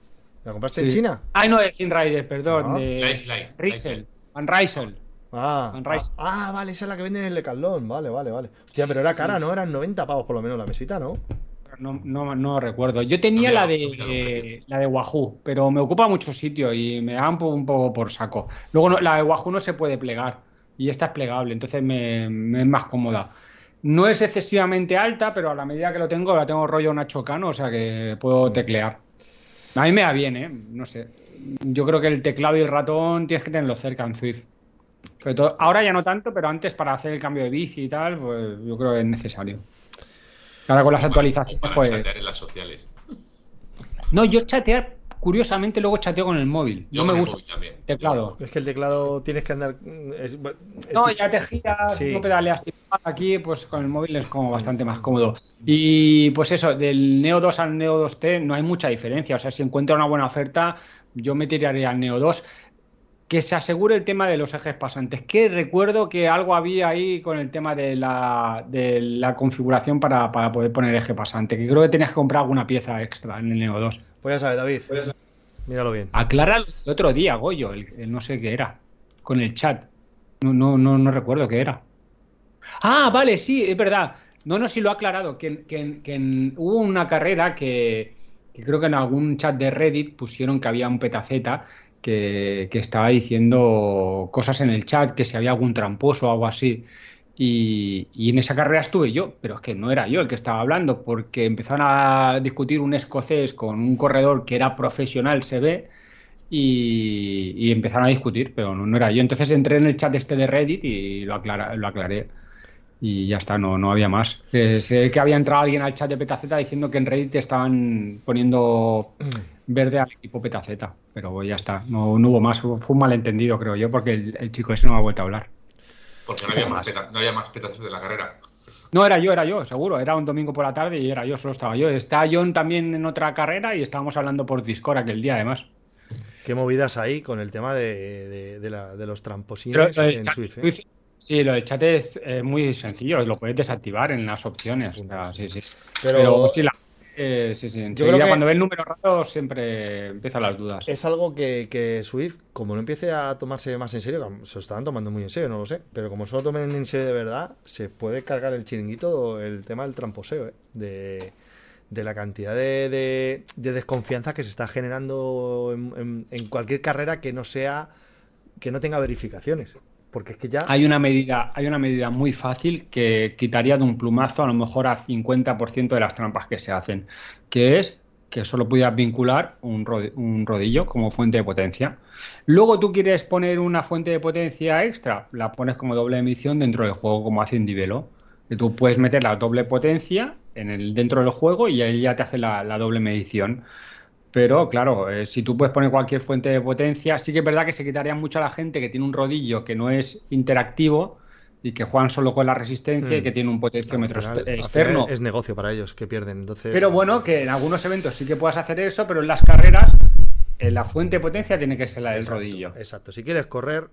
¿La compraste Sí. en China? Ay, no, de Thin Rider, perdón. Ah. de Light, light, Riesel. Van Riesel. Ah, Van Rice. ah, vale, esa es la que venden en el Decathlon. Vale, vale, vale. Hostia, pero era cara, ¿no? Eran 90 pavos por lo menos la mesita, ¿no? No, no, no recuerdo. Yo tenía la de la de Wahoo, pero me ocupa mucho sitio y me da un poco, un poco por saco. Luego no- la de Wahoo no se puede plegar y esta es plegable, entonces me, me es más cómoda. No es excesivamente alta, pero a la medida que lo tengo, la tengo rollo Nacho Cano, o sea que puedo teclear. A mí me da bien, ¿eh? No sé. Yo creo que el teclado y el ratón tienes que tenerlo cerca en Swift. Sobre todo, ahora ya no tanto, pero antes para hacer el cambio de bici y tal, pues yo creo que es necesario. Ahora con las O para- actualizaciones, o para pues. chatear en las sociales. No, yo chatear curiosamente luego chateo con el móvil. Yo no me gusta el teclado. Es que el teclado tienes que andar. es- es No, ya te giras, Sí. no pedaleas aquí, pues con el móvil es como bastante más cómodo. Y pues eso, del Neo 2 al Neo 2T no hay mucha diferencia. O sea, si encuentro una buena oferta, yo me tiraría al Neo 2. Que se asegure el tema de los ejes pasantes. Que recuerdo que algo había ahí con el tema de la, de la configuración para, para poder poner eje pasante. Que creo que tenías que comprar alguna pieza extra en el Neo 2. Pues ya sabes, David. Míralo bien. Aclara el otro día, Goyo, el, el no sé qué era, con el chat. No, no, no, no recuerdo qué era. Ah, vale, sí, es verdad. No, no, sí lo ha aclarado, que, que- que en- hubo una carrera que, que creo que en algún chat de Reddit pusieron que había un petaceta que, estaba diciendo cosas en el chat, que si había algún tramposo o algo así. Y, en esa carrera estuve yo, pero es que no era yo el que estaba hablando, porque empezaron a discutir un escocés con un corredor que era profesional, se ve, y, empezaron a discutir, pero no, era yo. Entonces entré en el chat este de Reddit y lo aclaré. Y ya está, no, no había más. Eh, sé que había entrado alguien al chat de Petaceta diciendo que en Reddit estaban poniendo verde al equipo Petaceta, pero ya está, no, no hubo más. Fue un malentendido, creo yo, porque el, el chico ese no me ha vuelto a hablar. Porque no había más, peta- no había más petazos de la carrera. No, era yo, era yo, seguro. Era un domingo por la tarde y era yo, solo estaba yo. Está John también en otra carrera y estábamos hablando por Discord aquel día, además. Qué movidas hay con el tema de, de- de la- de los tramposines en chat- Swift. ¿eh? Sí, lo del chat es eh, muy sencillo, lo puedes desactivar en las opciones. o sea, sí, sí. Pero, Pero, sí, la, eh, sí, sí. Enseguida, creo que- cuando ves números raros siempre empiezan las dudas. es algo que, que Swift, como no empiece a tomarse más en serio, se lo estaban tomando muy en serio, no lo sé, pero como se lo tomen en serio de verdad, se puede cargar el chiringuito el tema del tramposeo, ¿eh? de, de la cantidad de, de- de desconfianza que se está generando en, en- en cualquier carrera que no sea, que no tenga verificaciones. Porque es que ya... Hay una medida, hay una medida muy fácil que quitaría de un plumazo a lo mejor a 50% de las trampas que se hacen, que es que solo pudieras vincular un, rodi- un rodillo como fuente de potencia. Luego tú quieres poner una fuente de potencia extra, la pones como doble emisión dentro del juego, como hace Indivelo. Que tú puedes meter la doble potencia en el, dentro del juego y ahí ya te hace la, la doble medición. Pero claro, eh, si tú puedes poner cualquier fuente de potencia, sí que es verdad que se quitaría mucho a la gente que tiene un rodillo que no es interactivo y que juegan solo con la resistencia y Hmm. que tiene un potenciómetro externo. es negocio para ellos que pierden. Entonces, Pero bueno, que en algunos eventos sí que puedas hacer eso, pero en las carreras eh, la fuente de potencia tiene que ser la del Exacto, rodillo. Exacto. Si quieres correr,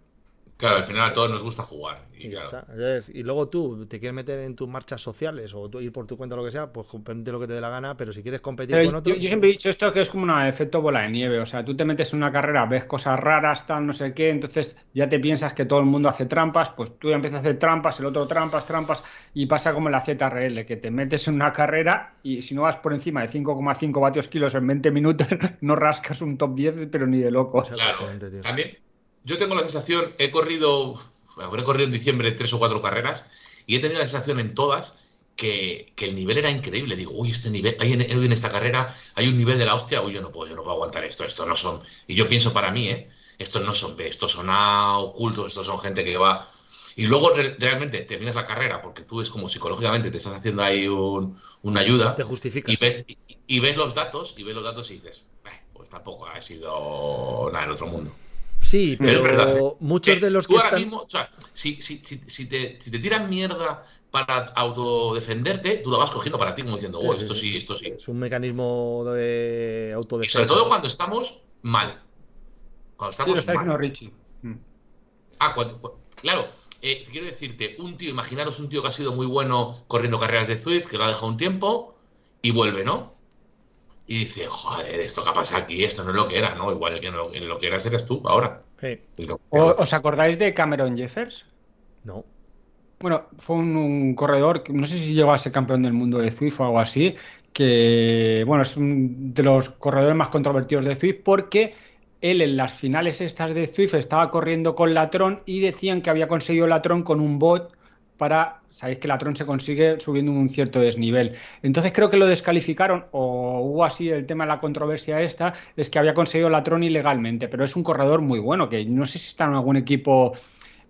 Claro, al final a todos nos gusta jugar. Y Y, claro, Y luego tú te quieres meter en tus marchas sociales o tú ir por tu cuenta o lo que sea, pues compete lo que te dé la gana, pero si quieres competir Pero con otros, yo siempre he dicho esto que es como un efecto bola de nieve. O sea, tú te metes en una carrera, ves cosas raras, tal, no sé qué, entonces ya te piensas que todo el mundo hace trampas, pues tú ya empiezas a hacer trampas, el otro trampas, trampas, y pasa como en la ZRL, que te metes en una carrera y si no vas por encima de 5,5 vatios kilos en 20 minutos, [laughs] no rascas un top 10, pero ni de loco. Claro. tío. También, yo tengo la sensación, he corrido, habré corrido en diciembre tres o cuatro carreras y he tenido la sensación en todas que, que el nivel era increíble. Digo, uy, este nivel, hay en, esta carrera hay un nivel de la hostia, uy, yo no puedo, yo no puedo aguantar esto, esto no son. Y yo pienso para mí, ¿eh? Estos no son B, estos son A ocultos, estos son gente que va. Y luego re- realmente terminas la carrera porque tú es como psicológicamente te estás haciendo ahí un- una ayuda Te justificas. y ves, y- y ves los datos y ves los datos y dices, "Eh, pues tampoco ha sido nada en otro mundo. Sí, Pero es verdad, pero muchos Eh, de los tú que ahora están. mismo, o sea, si, si, si, si te, si te tiran mierda para autodefenderte, tú lo vas cogiendo para ti, como diciendo, oh, esto sí, esto sí. Es un mecanismo de Y autodefensa. sobre todo cuando estamos mal. Cuando estamos mal. Richie. Mm. Ah, cuando- claro, eh, quiero decirte, un tío, imaginaros un tío que ha sido muy bueno corriendo carreras de Zwift, que lo ha dejado un tiempo y vuelve, ¿no? Y dice, joder, esto que ha pasado aquí, esto no es lo que era, ¿no? Igual que no- lo que eras eres tú ahora. Sí, Y lo- ¿O- ¿Os acordáis de Cameron Jeffers? no. Bueno, fue un, un corredor, que no sé si llegó a ser campeón del mundo de Zwift o algo así, que bueno, es un de los corredores más controvertidos de Zwift porque él en las finales estas de Zwift estaba corriendo con Latron y decían que había conseguido Latron con un bot para, sabéis que Latron se consigue subiendo un cierto desnivel. Entonces creo que lo descalificaron o hubo así el tema de la controversia esta, es que había conseguido Latron ilegalmente, pero es un corredor muy bueno, que no sé si está en algún equipo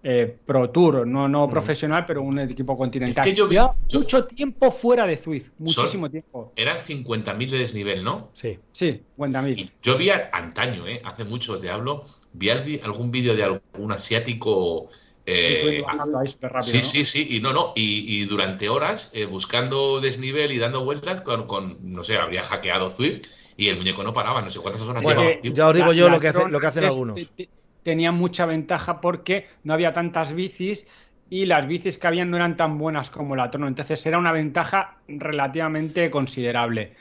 eh, Pro Tour, no, no profesional, pero un equipo continental. Es que yo vi- yo- mucho tiempo fuera de Zwift, muchísimo tiempo. Eran 50.000 de desnivel, ¿no? Sí. Sí, cuenta Y mil. yo vi antaño, ¿eh? hace mucho te hablo, vi al- algún vídeo de algún asiático. Eh, Sí, fue bajando ahí súper rápido. sí, ¿no? sí, sí, y no, no, y, y durante horas eh, buscando desnivel y dando vueltas con, con, no sé, habría hackeado Zwift y el muñeco no paraba, no sé cuántas horas Bueno, llevaba ya os digo La- yo la lo que, hace- lo que hacen algunos. te- te- Tenía mucha ventaja porque no había tantas bicis y las bicis que habían no eran tan buenas como la Tron. Entonces era una ventaja relativamente considerable.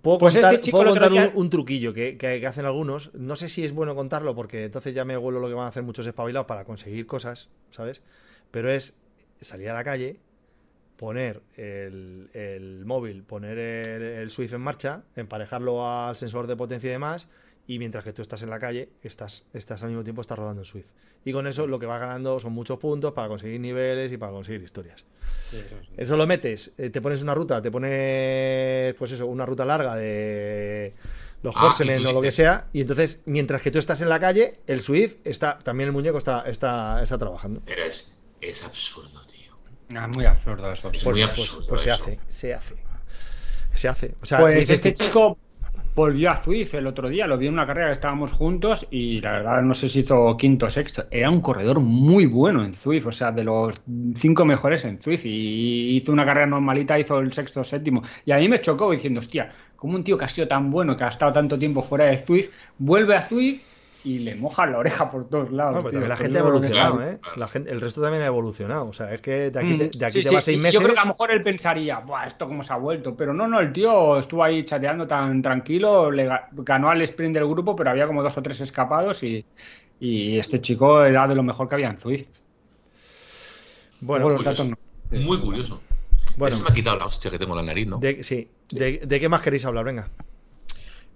Puedo Pues contar, este puedo contar un, truquillo que, que- que hacen algunos. No sé si es bueno contarlo porque entonces ya me vuelvo lo que van a hacer muchos espabilados para conseguir cosas, ¿sabes? Pero es salir a la calle, poner el, el móvil, poner el, el Swift en marcha, emparejarlo al sensor de potencia y demás, y mientras que tú estás en la calle, estás, estás al mismo tiempo estás rodando el Swift. Y con eso lo que vas ganando son muchos puntos para conseguir niveles y para conseguir historias. Eso lo metes, eh, te pones una ruta, te pones, pues eso, una ruta larga de los Ah, Horsemen o lo que sea, y entonces, mientras que tú estás en la calle, el Swift está, también el muñeco está, está, está trabajando. Pero es, es absurdo, tío. Ah, muy absurdo eso. Es Pues, muy pues- absurdo. pues se eso. hace, se hace. Se hace. O sea, Pues dices este tú, chico volvió a Zwift el otro día, lo vi en una carrera que estábamos juntos y la verdad no sé si hizo quinto o sexto. Era un corredor muy bueno en Zwift, o sea, de los cinco mejores en Zwift y hizo una carrera normalita, hizo el sexto o séptimo. Y a mí me chocó diciendo, hostia, como un tío que ha sido tan bueno, que ha estado tanto tiempo fuera de Zwift, vuelve a Zwift y le moja la oreja por todos lados. Bueno, pero tío. también la gente ha evolucionado, ¿eh? La gente, el resto también ha evolucionado. O sea, es que de aquí te, Mm, de aquí sí, te sí, vas seis meses. Yo creo que a lo mejor él pensaría, Buah, esto cómo se ha vuelto. Pero no, no, el tío estuvo ahí chateando tan tranquilo, le ganó al sprint del grupo, pero había como dos o tres escapados y, y este chico era de lo mejor que había en Zwift. Bueno, los curioso. no. Muy curioso. bueno Se me ha quitado la hostia que tengo en la nariz, ¿no? de, sí. De, ¿De qué más queréis hablar? Venga.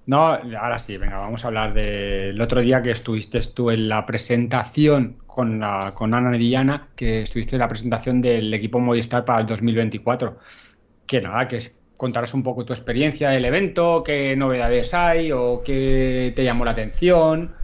No, ahora sí, venga, vamos a hablar del otro día que estuviste tú en la presentación con, la, con Ana Diana, que estuviste en la presentación del equipo Movistar para el 2024. Que nada, que es contaros un poco tu experiencia del evento, qué novedades hay o qué te llamó la atención.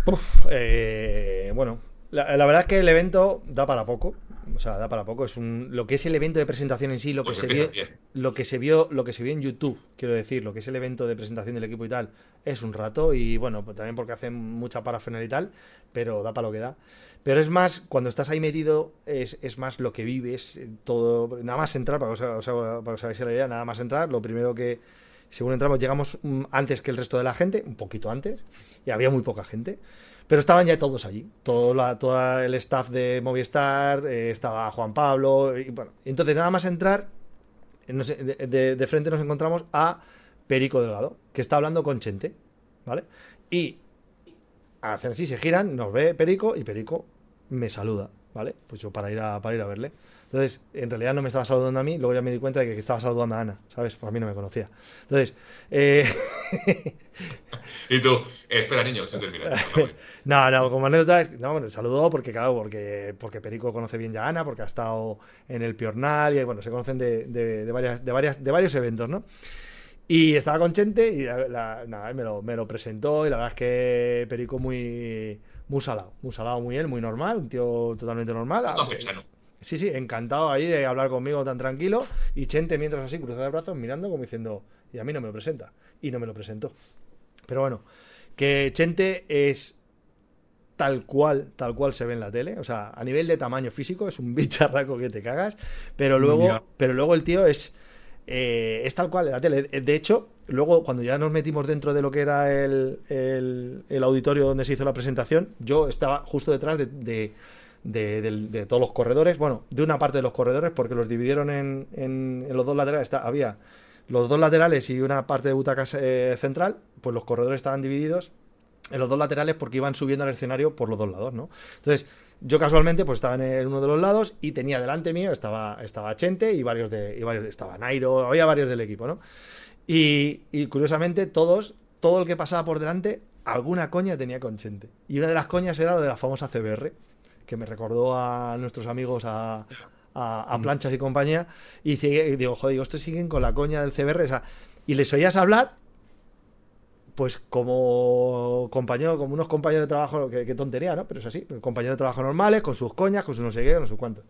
Eh, bueno, la, la verdad es que el evento da para poco. O sea, da para poco. Es un, lo que es el evento de presentación en sí, lo que se vio, lo que se vio, lo que se vio en YouTube, quiero decir, lo que es el evento de presentación del equipo y tal, es un rato. Y bueno, pues también porque hacen mucha parafernalia y tal, pero da para lo que da. Pero es más, cuando estás ahí metido, es, es más lo que vives, eh, todo. Nada más entrar, para que os, para que os hagáis la idea, nada más entrar, lo primero que. Según entramos, llegamos mm, antes que el resto de la gente, un poquito antes, y había muy poca gente. Pero estaban ya todos allí. Todo, la, todo el staff de Movistar, eh, estaba Juan Pablo. Y bueno, entonces nada más entrar, de frente nos encontramos a Perico Delgado, que está hablando con Chente. ¿Vale? Y hacen así, se giran, nos ve Perico y Perico me saluda. ¿Vale? Pues yo para ir a, para ir a verle. Entonces, en realidad no me estaba saludando a mí, luego ya me di cuenta de que estaba saludando a Ana, ¿sabes? Pues a mí no me conocía. Entonces, eh, [laughs] Y tú, eh, espera, niño, se termina. No, no, [laughs] como anécdota, no, bueno, saludó porque, claro, porque, porque Perico conoce bien ya a Ana, porque ha estado en el Piornal y, bueno, se conocen de, de- de varias, de, varias, de varios eventos, ¿no? Y estaba con Chente y la- la- nada, me lo, me lo presentó y la verdad es que Perico muy, muy salado, muy salado, muy él, muy normal, un tío totalmente normal. Campechano. Sí, sí, encantado ahí de hablar conmigo tan tranquilo y Chente mientras así cruzado de brazos mirando como diciendo, y a mí no me lo presenta. Y no me lo presentó. Pero bueno, que Chente es tal cual, tal cual se ve en la tele. O sea, a nivel de tamaño físico es un [laughs] bicharraco que te cagas. Pero luego, pero luego el tío es, eh, es tal cual en la tele. De hecho, luego cuando ya nos metimos dentro de lo que era el, el- el auditorio donde se hizo la presentación, yo estaba justo detrás de, de- de- de todos los corredores. Bueno, de una parte de los corredores, porque los dividieron en, los dos laterales. Había los dos laterales y una parte de butacas eh, central. Pues los corredores estaban divididos en los dos laterales porque iban subiendo al escenario por los dos lados, ¿no? Entonces, yo casualmente pues estaba en uno de los lados y tenía delante mío, estaba, estaba Chente y varios de, y varios, estaba Nairo, había varios del equipo, ¿no? Y, y curiosamente todos, todo el que pasaba por delante, alguna coña tenía con Chente. Y una de las coñas era lo de la famosa CBR, que me recordó a nuestros amigos a, a, a Planchas y compañía. Y, sigue- y digo, joder, digo, estos siguen con la coña del CBR. o sea, y les oías hablar pues como compañero, como unos compañeros de trabajo, que, que tontería, ¿no? Pero es así, compañeros de trabajo normales, con sus coñas, con sus no sé qué, no sé cuánto.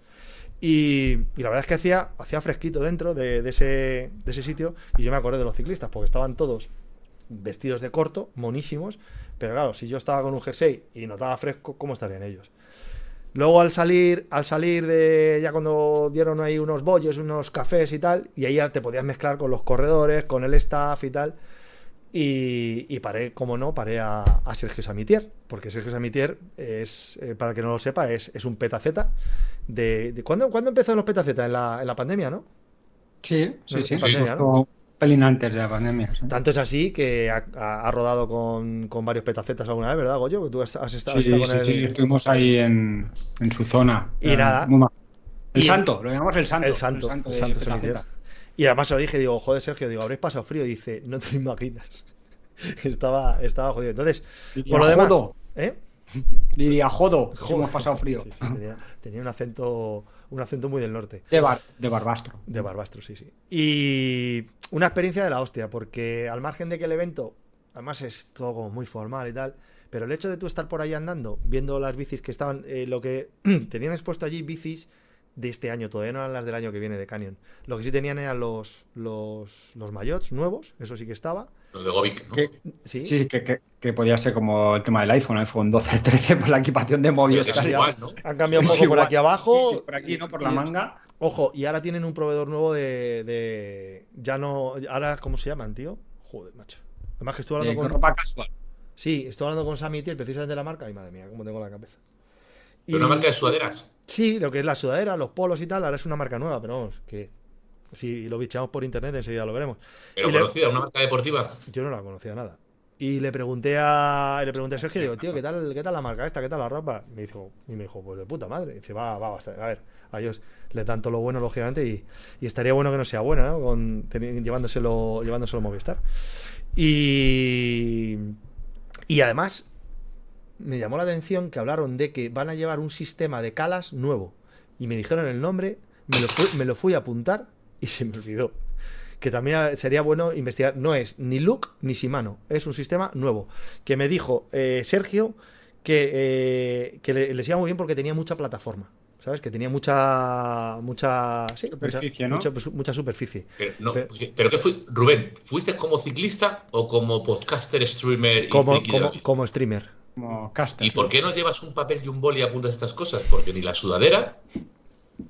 Y, y la verdad es que hacía, hacía fresquito dentro de, de ese, de ese sitio y yo me acordé de los ciclistas porque estaban todos vestidos de corto, monísimos, pero claro, si yo estaba con un jersey y notaba fresco, ¿cómo estarían ellos? Luego al salir, al salir de ya cuando dieron ahí unos bollos, unos cafés y tal, y ahí ya te podías mezclar con los corredores, con el staff y tal. Y, y paré, como no, paré a, a Sergio Samitier, porque Sergio Samitier es, eh, para que no lo sepa, es, es un petaceta. De, de- ¿cuándo, ¿Cuándo empezaron los petacetas? En la, en la pandemia, ¿no? Sí, sí, sí. pandemia, un pelín antes de la pandemia. sí. Tanto es así que ha, rodado con, con varios petacetas alguna vez, ¿verdad, Goyo? Tú has, has estado, has Sí, estado sí, con sí, estuvimos ahí en, en su zona. Y nada. muy El Y- santo, lo llamamos el santo. El santo, el santo Petaceta. Samitier. Y además se lo dije, digo, joder, Sergio, digo, habréis pasado frío. Y dice, no te imaginas. [laughs] estaba, estaba jodido. Entonces, Diría, por lo demás. "Jodo". ¿Eh? Diría, jodo, si Joder. hemos pasado frío. [laughs] Sí, sí, tenía, tenía un acento un acento muy del norte. De, bar, de Barbastro. De Barbastro, sí, sí. Y una experiencia de la hostia, porque al margen de que el evento, además es todo como muy formal y tal, pero el hecho de tú estar por ahí andando, viendo las bicis que estaban, eh, lo que [clears throat] tenían expuesto allí, bicis de este año, todavía no eran las del año que viene de Canyon. Lo que sí tenían eran los, los, los maillots nuevos, eso sí que estaba. Lo de Govic, ¿no? Que- Sí, Sí, que, que, que podía ser como el tema del iPhone, iPhone 12, 13, [laughs] por la equipación de móviles. que es igual, ¿no? han cambiado un [laughs] poco por aquí abajo. Por aquí, ¿no? Por la Y- manga. Ojo, y ahora tienen un proveedor nuevo de, de- Ya no. Ahora, ¿cómo se llaman, tío? Joder, macho. Además que estuve hablando con. ropa casual. Sí, estoy hablando con Sammy Tier, precisamente de la marca. Ay, madre mía, cómo tengo la cabeza. Pero una marca de sudaderas. Sí, lo que es la sudadera, los polos y tal, ahora es una marca nueva, pero vamos, que si lo bicheamos por internet enseguida lo veremos. Pero Y le- conocida, una marca deportiva. Yo no la conocía nada. Y le pregunté a le pregunté a Sergio, digo, tío, ¿qué tal, qué tal la marca esta? ¿Qué tal la ropa? Me dijo, y me dijo, pues de puta madre. Y dice, va, va, bastante. A ver, a ellos le dan todo lo bueno, lógicamente, y, y estaría bueno que no sea bueno, ¿no? Con, teni- llevándoselo, llevándoselo a Movistar. Y, y además, me llamó la atención que hablaron de que van a llevar un sistema de calas nuevo. Y me dijeron el nombre, me lo fui, me lo fui a apuntar y se me olvidó. Que también sería bueno investigar. No es ni Look ni Shimano, es un sistema nuevo. Que me dijo eh, Sergio que, eh, que le, les iba muy bien porque tenía mucha plataforma. ¿Sabes? Que tenía mucha. mucha sí, Superficie, mucha, ¿no? mucha, mucha superficie. Pero, no, Pero- pero ¿qué fui? Rubén, ¿fuiste como ciclista o como podcaster, streamer y Como, la como, como streamer. Como caster. ¿Y por qué no llevas un papel y un boli y apuntas estas cosas? Porque ni la sudadera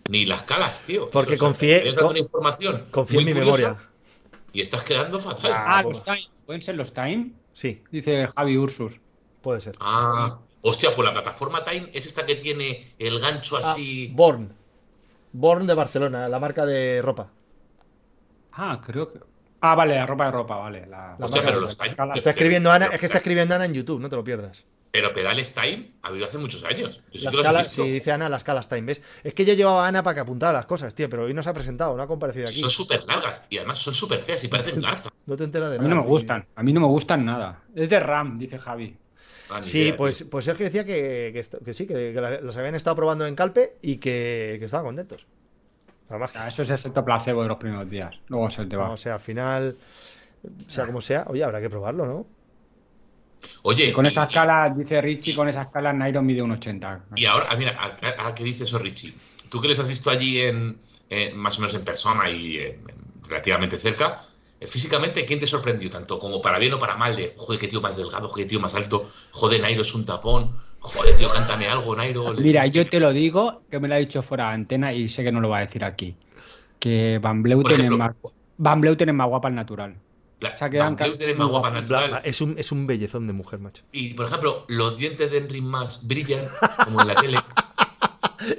ni las calas, tío. Porque Eso, o sea, confié- con- una información Confío en mi memoria. Y estás quedando fatal. Ah, Ah, los time. ¿Pueden ser los time? Sí, Dice Javi Ursus. puede ser. Ah, hostia, pues la plataforma Time es esta que tiene el gancho Ah, así. Born. Born de Barcelona, la marca de ropa. Ah, creo que. Ah, vale, la ropa de ropa, vale. La, La Hostia, marca pero los Time. Está escribiendo Ana, es que está escribiendo Ana en YouTube, no te lo pierdas. Pero pedales Time ha habido hace muchos años. Yo sí Las los calas, sí, dice Ana, las calas time, ¿ves? Es que yo llevaba a Ana para que apuntara las cosas, tío, pero hoy no se ha presentado, no ha comparecido aquí. Son súper largas y además son súper feas y parecen [laughs] garzas. No te enteras de A nada. mí no me gustan. A mí no me gustan nada. Es de RAM, dice Javi. Ah, Sí, idea, pues, tío. pues Sergio decía que, que, sí, que, que la- las habían estado probando en Calpe y que, que estaban contentos. Además, Ah, Eso es efecto placebo de los primeros días. Luego se te va. o sea, al final, sea como sea, oye, habrá que probarlo, ¿no? Oye, con esa escala, dice Richie, con esa escala Nairo mide un 80. Y ahora, ah, mira, a- a- ahora que dices eso, Richie, tú que les has visto allí en, en- más o menos en persona y en- en relativamente cerca, eh, físicamente, ¿quién te sorprendió tanto? Como para bien o para mal, de joder, qué tío más delgado, joder, qué tío más alto, joder, Nairo es un tapón, joder, tío, cántame algo, Nairo. Mira, yo te lo digo, que me lo ha dicho fuera de antena y sé que no lo va a decir aquí. Que Van Bleuten es ejemplo, más, Van Bleuten es más guapa al natural. La- Van es más guapa natural. Es un, es un bellezón de mujer, macho. Y, por ejemplo, los dientes de Henry más brillan, como en la tele. [laughs]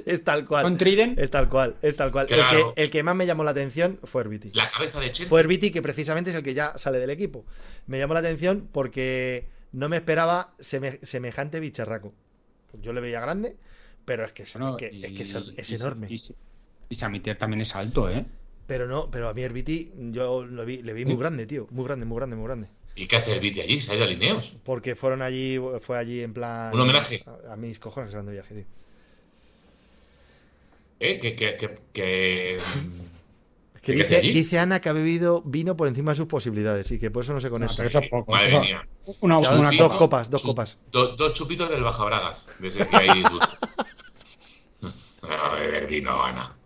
Es tal cual. ¿Con Trident? Es tal cual, es tal cual. Claro. El, que, el que más me llamó la atención fue Herbiti. La cabeza de Chen. Fue Herbiti, que precisamente es el que ya sale del equipo. Me llamó la atención porque no me esperaba seme- semejante bicharraco. Yo le veía grande, pero es que es, Bueno, es que, es, que es- y- es y- enorme. Y, y Samitier también es alto, ¿eh? Pero no, pero a mí Herbiti yo lo vi, le vi muy grande, tío. Muy grande, muy grande, muy grande. ¿Y qué hace el Viti allí? Se ha ido a Lineos. Porque fueron allí, fue allí en plan. Un homenaje. A, a mis cojones que se van de viaje, tío. ¿Eh? Que, que, que, que- [laughs] Que ¿Qué hace dice, Ana que ha bebido vino por encima de sus posibilidades y que por eso no se No, conecta. pero eso es poco. Madre eso- mía. Una, O sea, una dos copa. copas, dos copas. do- dos chupitos del Bajabragas. Desde que hay. [laughs] [laughs] A beber vino, Ana.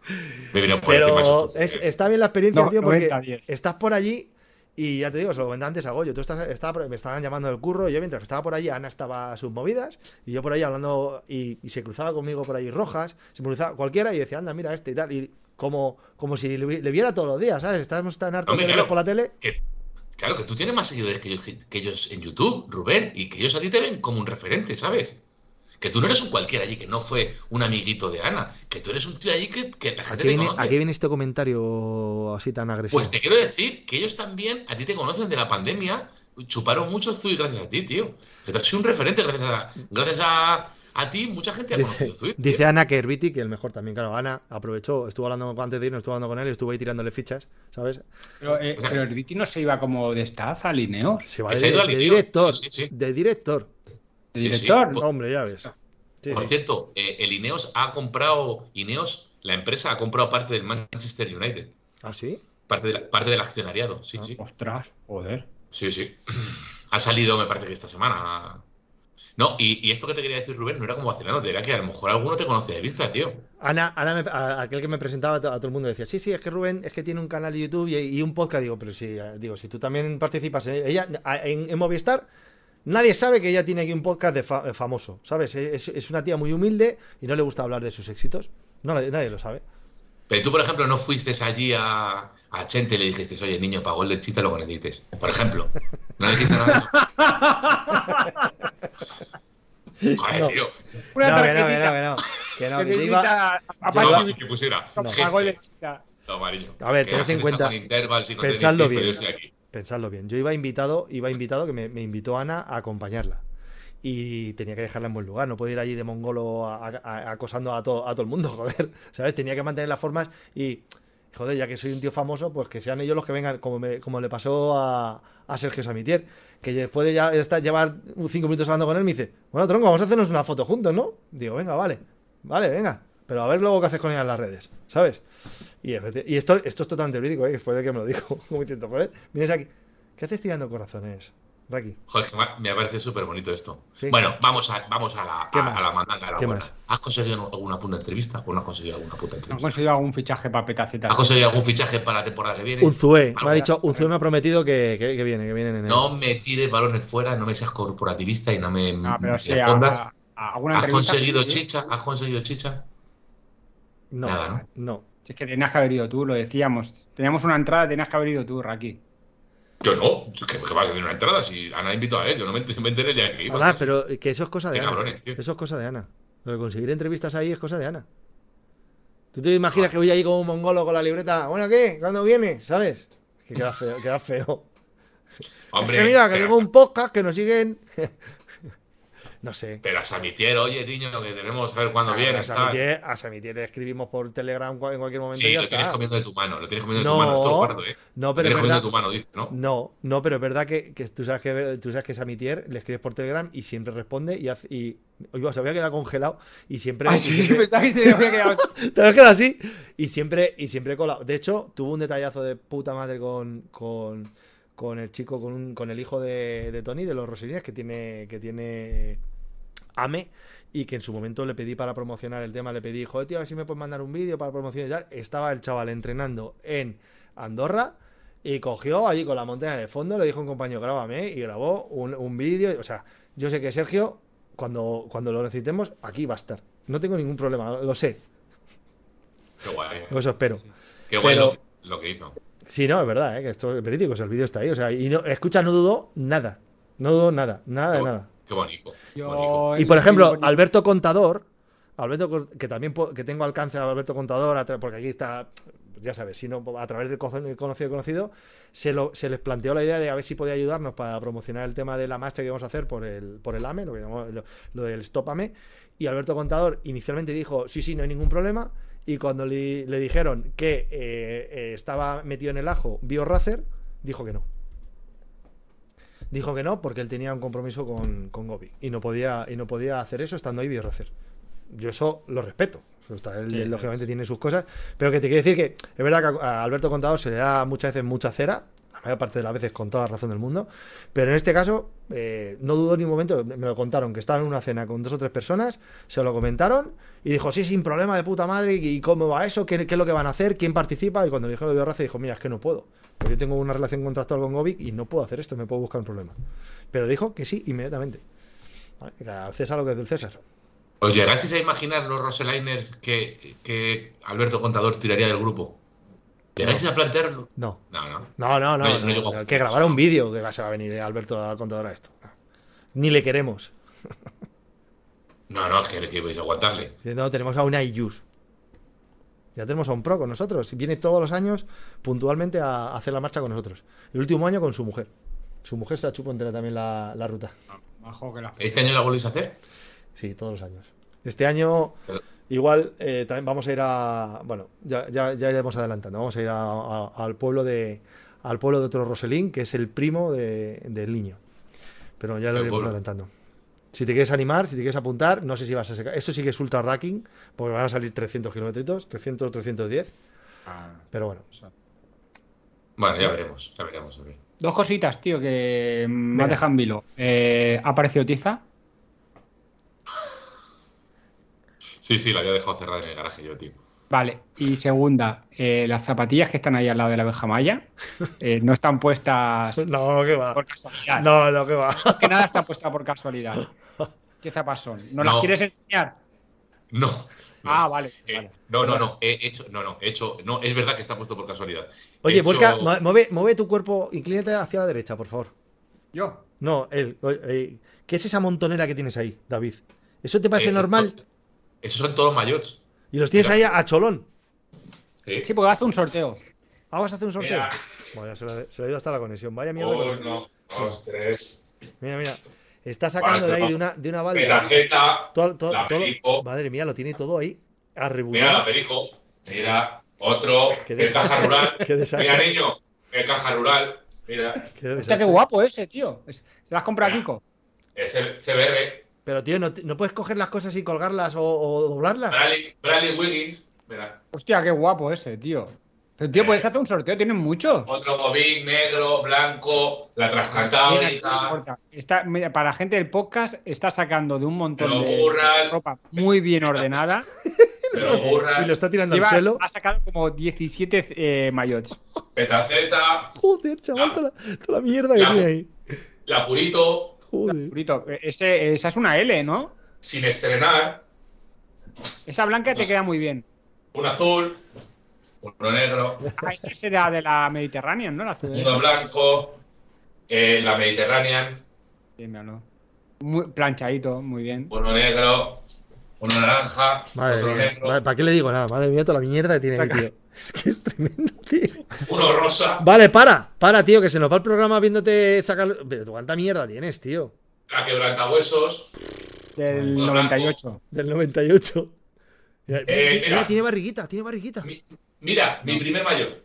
Pero es- posibilidades. está bien la experiencia, No, tío, porque 90-10. estás por allí y ya te digo, se lo comentaba antes a Goyo. Tú estás, estaba me estaban llamando del curro y yo mientras que estaba por allí, Ana estaba a sus movidas y yo por ahí hablando y, y se cruzaba conmigo por ahí Rojas, se me cruzaba cualquiera y decía, anda, mira este y tal. Y como, como si le, vi- le viera todos los días, ¿sabes? Estábamos tan hartos Hombre, de verlo claro. por la tele. Que- claro, que tú tienes más seguidores que ellos, que ellos en YouTube, Rubén, y que ellos a ti te ven como un referente, ¿sabes? Que tú no eres un cualquiera allí, que no fue un amiguito de Ana, que tú eres un tío allí que, que la ¿A gente te viene, conoce. a qué viene este comentario así tan agresivo? Pues te quiero decir que ellos también a ti te conocen de la pandemia, chuparon mucho Zui gracias a ti, tío. Que te has sido un referente gracias a, gracias a, a ti, mucha gente ha Dice, conocido Zui. tío. dice Ana que Herbiti, que el mejor también, claro. Ana aprovechó, estuvo hablando antes de irnos, estuvo hablando con él, estuvo ahí tirándole fichas, ¿sabes? Pero, eh, O sea, pero el Viti no se iba como de staff a Lineos. Se va de, director. Sí, sí, sí. De director. Sí, sí. director. Por- Hombre, ya ves. Sí, Por sí. cierto, eh, el Ineos ha comprado, Ineos, la empresa ha comprado parte del Manchester United, ¿Ah, sí? parte, de la- parte del accionariado, sí, Ah. sí. Ostras, joder. Sí, sí. [clears throat] Ha salido, me parece que esta semana. No, y, y esto que te quería decir, Rubén, no era como vacilando, te era que a lo mejor alguno te conoce de vista, tío. Ana, Ana me- a- aquel que me presentaba a to- a todo el mundo decía, sí, sí, es que Rubén es que tiene un canal de YouTube y, y un podcast. Digo, pero sí, eh, digo, si tú también participas en ella, a- en, en Movistar, nadie sabe que ella tiene aquí un podcast de fa- famoso, ¿sabes? Es, es una tía muy humilde y no le gusta hablar de sus éxitos. No, nadie, lo sabe. Pero tú, por ejemplo, no fuiste allí a, a Chente y le dijiste, oye, niño, para gol de chita lo que necesites. Por ejemplo. No le dijiste nada. [laughs] Joder, No. tío. Una no, que no, que no, que no. Que no, Que iba- que pusiera. No. Mariño. A ver, Que tened gente en cuenta- pensadlo pero bien. yo estoy aquí. Pensadlo bien. Yo iba invitado, iba invitado, que me, invitó Ana a acompañarla. Y tenía que dejarla en buen lugar. No puedo ir allí de mongolo a- acosando a todo, a todo el mundo, [laughs] joder. ¿Sabes? Tenía que mantener las formas y, joder, ya que soy un tío famoso, pues que sean ellos los que vengan, como, me- como le pasó a, Sergio Samitier, que después de ya estar, llevar cinco minutos hablando con él, me dice, bueno, tronco, vamos a hacernos una foto juntos, ¿no? Digo, venga, vale, vale, venga. Pero a ver luego qué haces con ella en las redes, ¿sabes? Y, esto, esto es totalmente verídico, ¿eh? que fue el que me lo dijo. [laughs] Como diciendo, joder, vienes aquí. ¿Qué haces tirando corazones, Raki? Joder, me- me parece súper bonito esto. Sí. Bueno, vamos a, vamos a la, ¿Qué a, más? a la mandanga. a la ¿Qué más? ¿Has conseguido alguna puta entrevista o no has conseguido alguna puta ¿No han entrevista? conseguido algún fichaje para Petaceta? ¿Has conseguido algún fichaje para la temporada que viene? Unzué, me Algo. ha dicho, Unzué me ha prometido que, que, que viene, que viene en enero. No me tires balones fuera, no me seas corporativista y no me No, pero sí, a, respondas. a- a alguna ¿Has conseguido chicha? ¿Has conseguido chicha? No, Nada, ¿no? no. Si es que tenías que haber ido tú, lo decíamos. Teníamos una entrada, tenías que haber ido tú, Raki. Yo no. ¿Qué, qué vas a hacer una entrada? Si Ana invitó a él, yo no me, [laughs] me enteré ya que iba. Además, pero que eso es cosa de Ana. cabrones, tío. Eso es cosa de Ana. Lo de conseguir entrevistas ahí es cosa de Ana. ¿Tú te imaginas que voy allí como un mongolo con la libreta? Bueno, ¿qué? ¿Cuándo viene? ¿Sabes? Que queda feo, queda feo. Hombre, es que mira, que tengo un podcast que nos siguen. No sé. Pero a Samitier, oye, niño, que debemos saber cuándo viene. a. Samitier, a Samitier le escribimos por Telegram en cualquier momento y Sí, ya lo tienes comiendo de tu mano, lo tienes comiendo de No, tu mano, esto lo guardo, ¿eh? No, Lo pero tienes es comiendo verdad. de tu mano, dice, ¿no? No, no, pero es verdad que, que tú sabes que tú sabes que Samitier le escribes por Telegram y siempre responde y hace, y oiga, se había quedado congelado y siempre, Ah, y sí, siempre- [laughs] pensaba que se había quedado. [laughs] te has quedado así y siempre y siempre colado. De hecho, tuvo un detallazo de puta madre con, con, con el chico, con, un- con el hijo de, de Tony, de los Rosilines, que tiene, que tiene AME, y que en su momento le pedí para promocionar el tema, le pedí, joder, tío, a ver si me puedes mandar un vídeo para promocionar y tal. Estaba el chaval entrenando en Andorra y cogió allí con la montaña de fondo, le dijo a un compañero, grábame, y grabó un, un vídeo. O sea, yo sé que Sergio, cuando, cuando lo necesitemos, aquí va a estar. No tengo ningún problema, lo sé, Qué guay. eso espero. Qué guay pero- lo, lo que hizo. Sí, no, es verdad, ¿eh? que esto es verídico, o sea, el vídeo está ahí. O sea, y no, escucha, no dudo nada. No dudo nada, nada de nada. Qué bonito. Yo- bonito. Y por ejemplo, Alberto Contador, Alberto, que también que tengo alcance a Alberto Contador, porque aquí está, ya sabes, si no, a través del co- conocido conocido, se, lo, se les planteó la idea de a ver si podía ayudarnos para promocionar el tema de la marcha que vamos a hacer por el, por el AME, lo, que llamamos, lo, lo del Stop AME. Y Alberto Contador inicialmente dijo, sí, sí, no hay ningún problema. Y cuando le, le dijeron que eh, eh, estaba metido en el ajo BioRacer, dijo que no. Dijo que no porque él tenía un compromiso con, con Gobi y no podía y no podía hacer eso estando ahí BioRacer. yo eso lo respeto. Está- él, él, lógicamente tiene sus cosas, pero que te quiero decir que es verdad que a Alberto Contador se le da muchas veces mucha cera, la mayor parte de las veces con toda la razón del mundo, pero en este caso eh, no dudó ni un momento, me lo contaron, que estaban en una cena con dos o tres personas, se lo comentaron y dijo, sí, sin problema de puta madre, ¿y cómo va eso? ¿Qué, qué es lo que van a hacer? ¿Quién participa? Y cuando le dijeron lo de raza dijo, mira, es que no puedo. Porque yo tengo una relación contractual con Govic y no puedo hacer esto, me puedo buscar un problema. Pero dijo que sí, inmediatamente. Vale, César lo que es del César. ¿Os llegasteis a imaginar los Roseliners que, que Alberto Contador tiraría del grupo? ¿Llegasteis a plantearlo? No. No, no. No, no, no. No, que grabara un vídeo que se va a venir Alberto al contador a esto. Ni le queremos. No, no, es que, que vais a aguantarle. No, tenemos a una IUS. Ya tenemos a un pro con nosotros. Viene todos los años puntualmente a hacer la marcha con nosotros. El último año con su mujer. Su mujer se la chupó entera también la, la ruta. ¿Este año la volvéis a hacer? Sí, todos los años. Este año, igual, eh, también vamos a ir a. Bueno, ya, ya, ya iremos adelantando. Vamos a ir a- a- al pueblo de al pueblo de otro Roselín, que es el primo de- del niño. Pero ya lo iremos pueblo. adelantando. Si te quieres animar, si te quieres apuntar, no sé si vas a sacar. Eso sí que es ultra racking, porque van a salir 300 kilómetros, 300, 310. Ah, Pero bueno, Bueno, ya veremos, ya veremos. ok. Dos cositas, tío, que me Venga. dejan vilo. Eh, ¿Ha aparecido Tiza? Sí, sí, la había dejado cerrada en el garaje yo, tío. Vale. Y segunda, eh, las zapatillas que están ahí al lado de la abeja maya eh, no están puestas [laughs] no, que va. por casualidad. No, no, que va. que nada está puesta por casualidad. [laughs] ¿Qué zapas son? ¿No, las No. quieres enseñar? No. no. Ah, vale. Eh, vale. no, no, no, he hecho, no, no, he hecho, no, es verdad que está puesto por casualidad. Oye, hecho- mu- mueve, mueve tu cuerpo, inclínate hacia la derecha, por favor. ¿Yo? No, él. Oye, eh, ¿Qué es esa montonera que tienes ahí, David? ¿Eso te parece eh, normal? Esos son todos los mayots. Y los tienes ahí a, a cholón. Sí. Sí, porque hace un sorteo. Ah, vas a hacer un sorteo. Mira. Bueno, ya se le, se le ha ido hasta la conexión. Vaya mierda. Uno, dos, tres. Mira, mira. Está sacando de ahí de una, de una balda. Tarjeta. Todo, todo- la todo- madre mía, lo tiene todo ahí Mira la arrebulado. perico. Mira, otro. Qué El caja rural. [laughs] Qué desastre. Mira, niño. El caja rural. Mira, Qué qué guapo ese, tío. Es- ¿Se las compra Kiko? el C- CBR. Pero, tío, ¿no, no puedes coger las cosas y colgarlas o, o doblarlas? Bradley, Bradley Wiggins. Mira. Hostia, qué guapo ese, tío. Pero, tío, puedes hacer un sorteo, tienen muchos. Otro Gobín, negro, blanco, la importa. Está, mira, para la gente del podcast, está sacando de un montón Pero de burral. ropa muy bien ordenada. [laughs] Pero Y burra, lo está tirando Lleva- al suelo. ha sacado como 17 eh, mayots. petaceta, Joder, chaval, toda la, toda la mierda que tiene ahí. la purito, Joder. Purito, ese, esa es una L, ¿no? sin estrenar, Esa blanca te queda muy bien. un azul, uno negro, Ah, esa será de la Mediterránea, ¿no? La ciudad. uno blanco, eh, la Mediterranean, Sí, míralo. Muy planchadito, muy bien. uno negro, uno naranja, Madre otro mía. negro, Vale, ¿Para qué le digo nada? Madre mía, toda la mierda que tiene ahí, tío. Es que es tremendo, tío. Uno rosa, Vale, para, para, tío, que se nos va el programa viéndote sacar. Pero ¿Cuánta mierda tienes, tío? la quebrantahuesos, Del Uno 98. Del 98. Mira, mira, Eh, mira, mira. tiene barriguita, tiene barriguita. Mi- mira, mi primer mayor,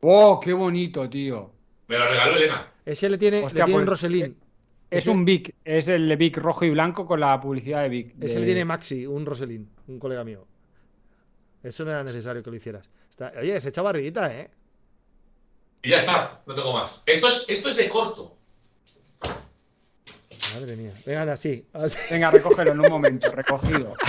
¡Oh, qué bonito, tío! me lo regaló Elena. Ese le tiene, Hostia, le tiene un pues, Roselín. Es Ese- un Vic, es el de Vic rojo y blanco con la publicidad de Vic. Ese de- le tiene Maxi, un Roselín, un colega mío. Eso no era necesario que lo hicieras. Está- Oye, se echa barriguita, ¿eh? Y ya está, no tengo más. Esto es, esto es de corto. Madre mía. Venga, anda, sí. Venga, recógelo en un momento, recogido. [laughs]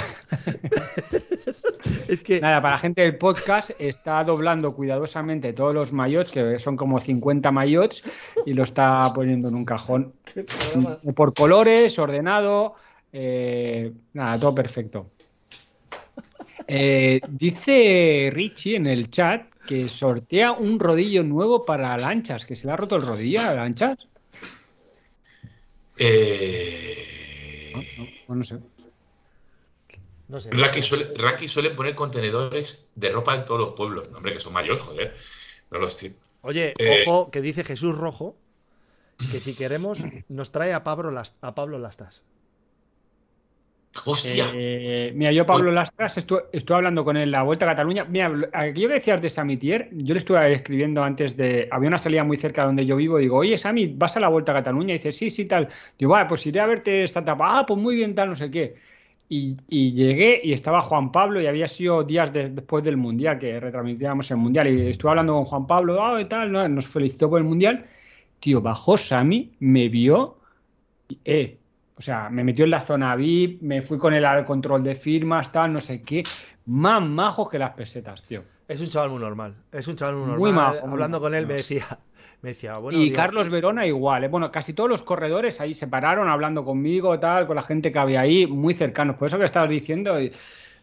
Es que. Nada, para la gente del podcast está doblando cuidadosamente todos los mayots, que son como 50 mayots, y lo está poniendo en un cajón. Por colores, ordenado, eh, nada, todo perfecto. Eh, dice Richie en el chat que sortea un rodillo nuevo para lanchas, que se le ha roto el rodillo a lanchas. Eh... No, no, no sé. No sé. Raki suele, Raki suele poner contenedores de ropa en todos los pueblos. No, hombre, que son mayores, joder. No los Oye, Eh. ojo, que dice Jesús Rojo que si queremos nos trae a Pablo, a Pablo Lastas. ¡Hostia! Eh, mira, yo Pablo Lastras estuve, estuve hablando con él en la Vuelta a Cataluña. Mira, lo- aquello que decías de Samitier, yo le estuve escribiendo antes de... Había una salida muy cerca donde yo vivo. Digo, oye, Sami, ¿vas a la Vuelta a Cataluña? Y dice, sí, sí, tal. Digo, vale, pues iré a verte esta etapa. Ah, pues muy bien, tal, no sé qué. Y, y llegué y estaba Juan Pablo y había sido días de- después del Mundial, que retransmitíamos el Mundial. Y estuve hablando con Juan Pablo, ah, y tal, ¿no? nos felicitó por el Mundial. Tío, bajó Sami, me vio, y, eh, o sea, me metió en la zona VIP, me fui con el al control de firmas, tal, no sé qué. Más majos que las pesetas, tío. Es un chaval muy normal. Es un chaval muy normal. Muy majo, Hablando con él me decía, [laughs] me decía, bueno, y Carlos Verona igual, ¿eh? bueno, casi todos los corredores ahí se pararon hablando conmigo, tal, con la gente que había ahí, muy cercanos. Por eso que estabas diciendo,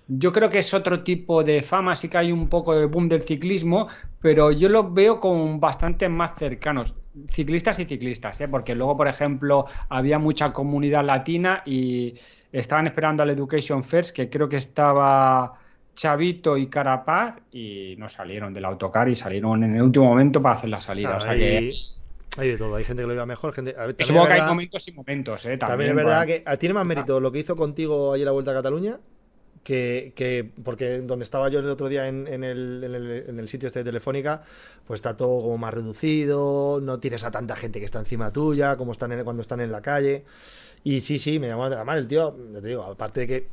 yo creo que es otro tipo de fama, sí que hay un poco de boom del ciclismo, pero yo los veo como bastante más cercanos. Ciclistas y ciclistas, ¿eh? porque luego, por ejemplo, había mucha comunidad latina y estaban esperando al Education First, que creo que estaba Chavito y Carapaz, y no salieron del autocar y salieron en el último momento para hacer la salida. claro, o sea que hay, de todo. Hay gente que lo iba mejor, gente. a ver, supongo que hay momentos y momentos, ¿eh? También, También es verdad bueno. que tiene más mérito lo que hizo contigo ayer la Vuelta a Cataluña que, que- porque donde estaba yo el otro día en, el, sitio este de Telefónica, pues está todo como más reducido, no tienes a tanta gente que está encima tuya, como están cuando están en la calle. Y sí, sí, me llamó además el tío, te digo, aparte de que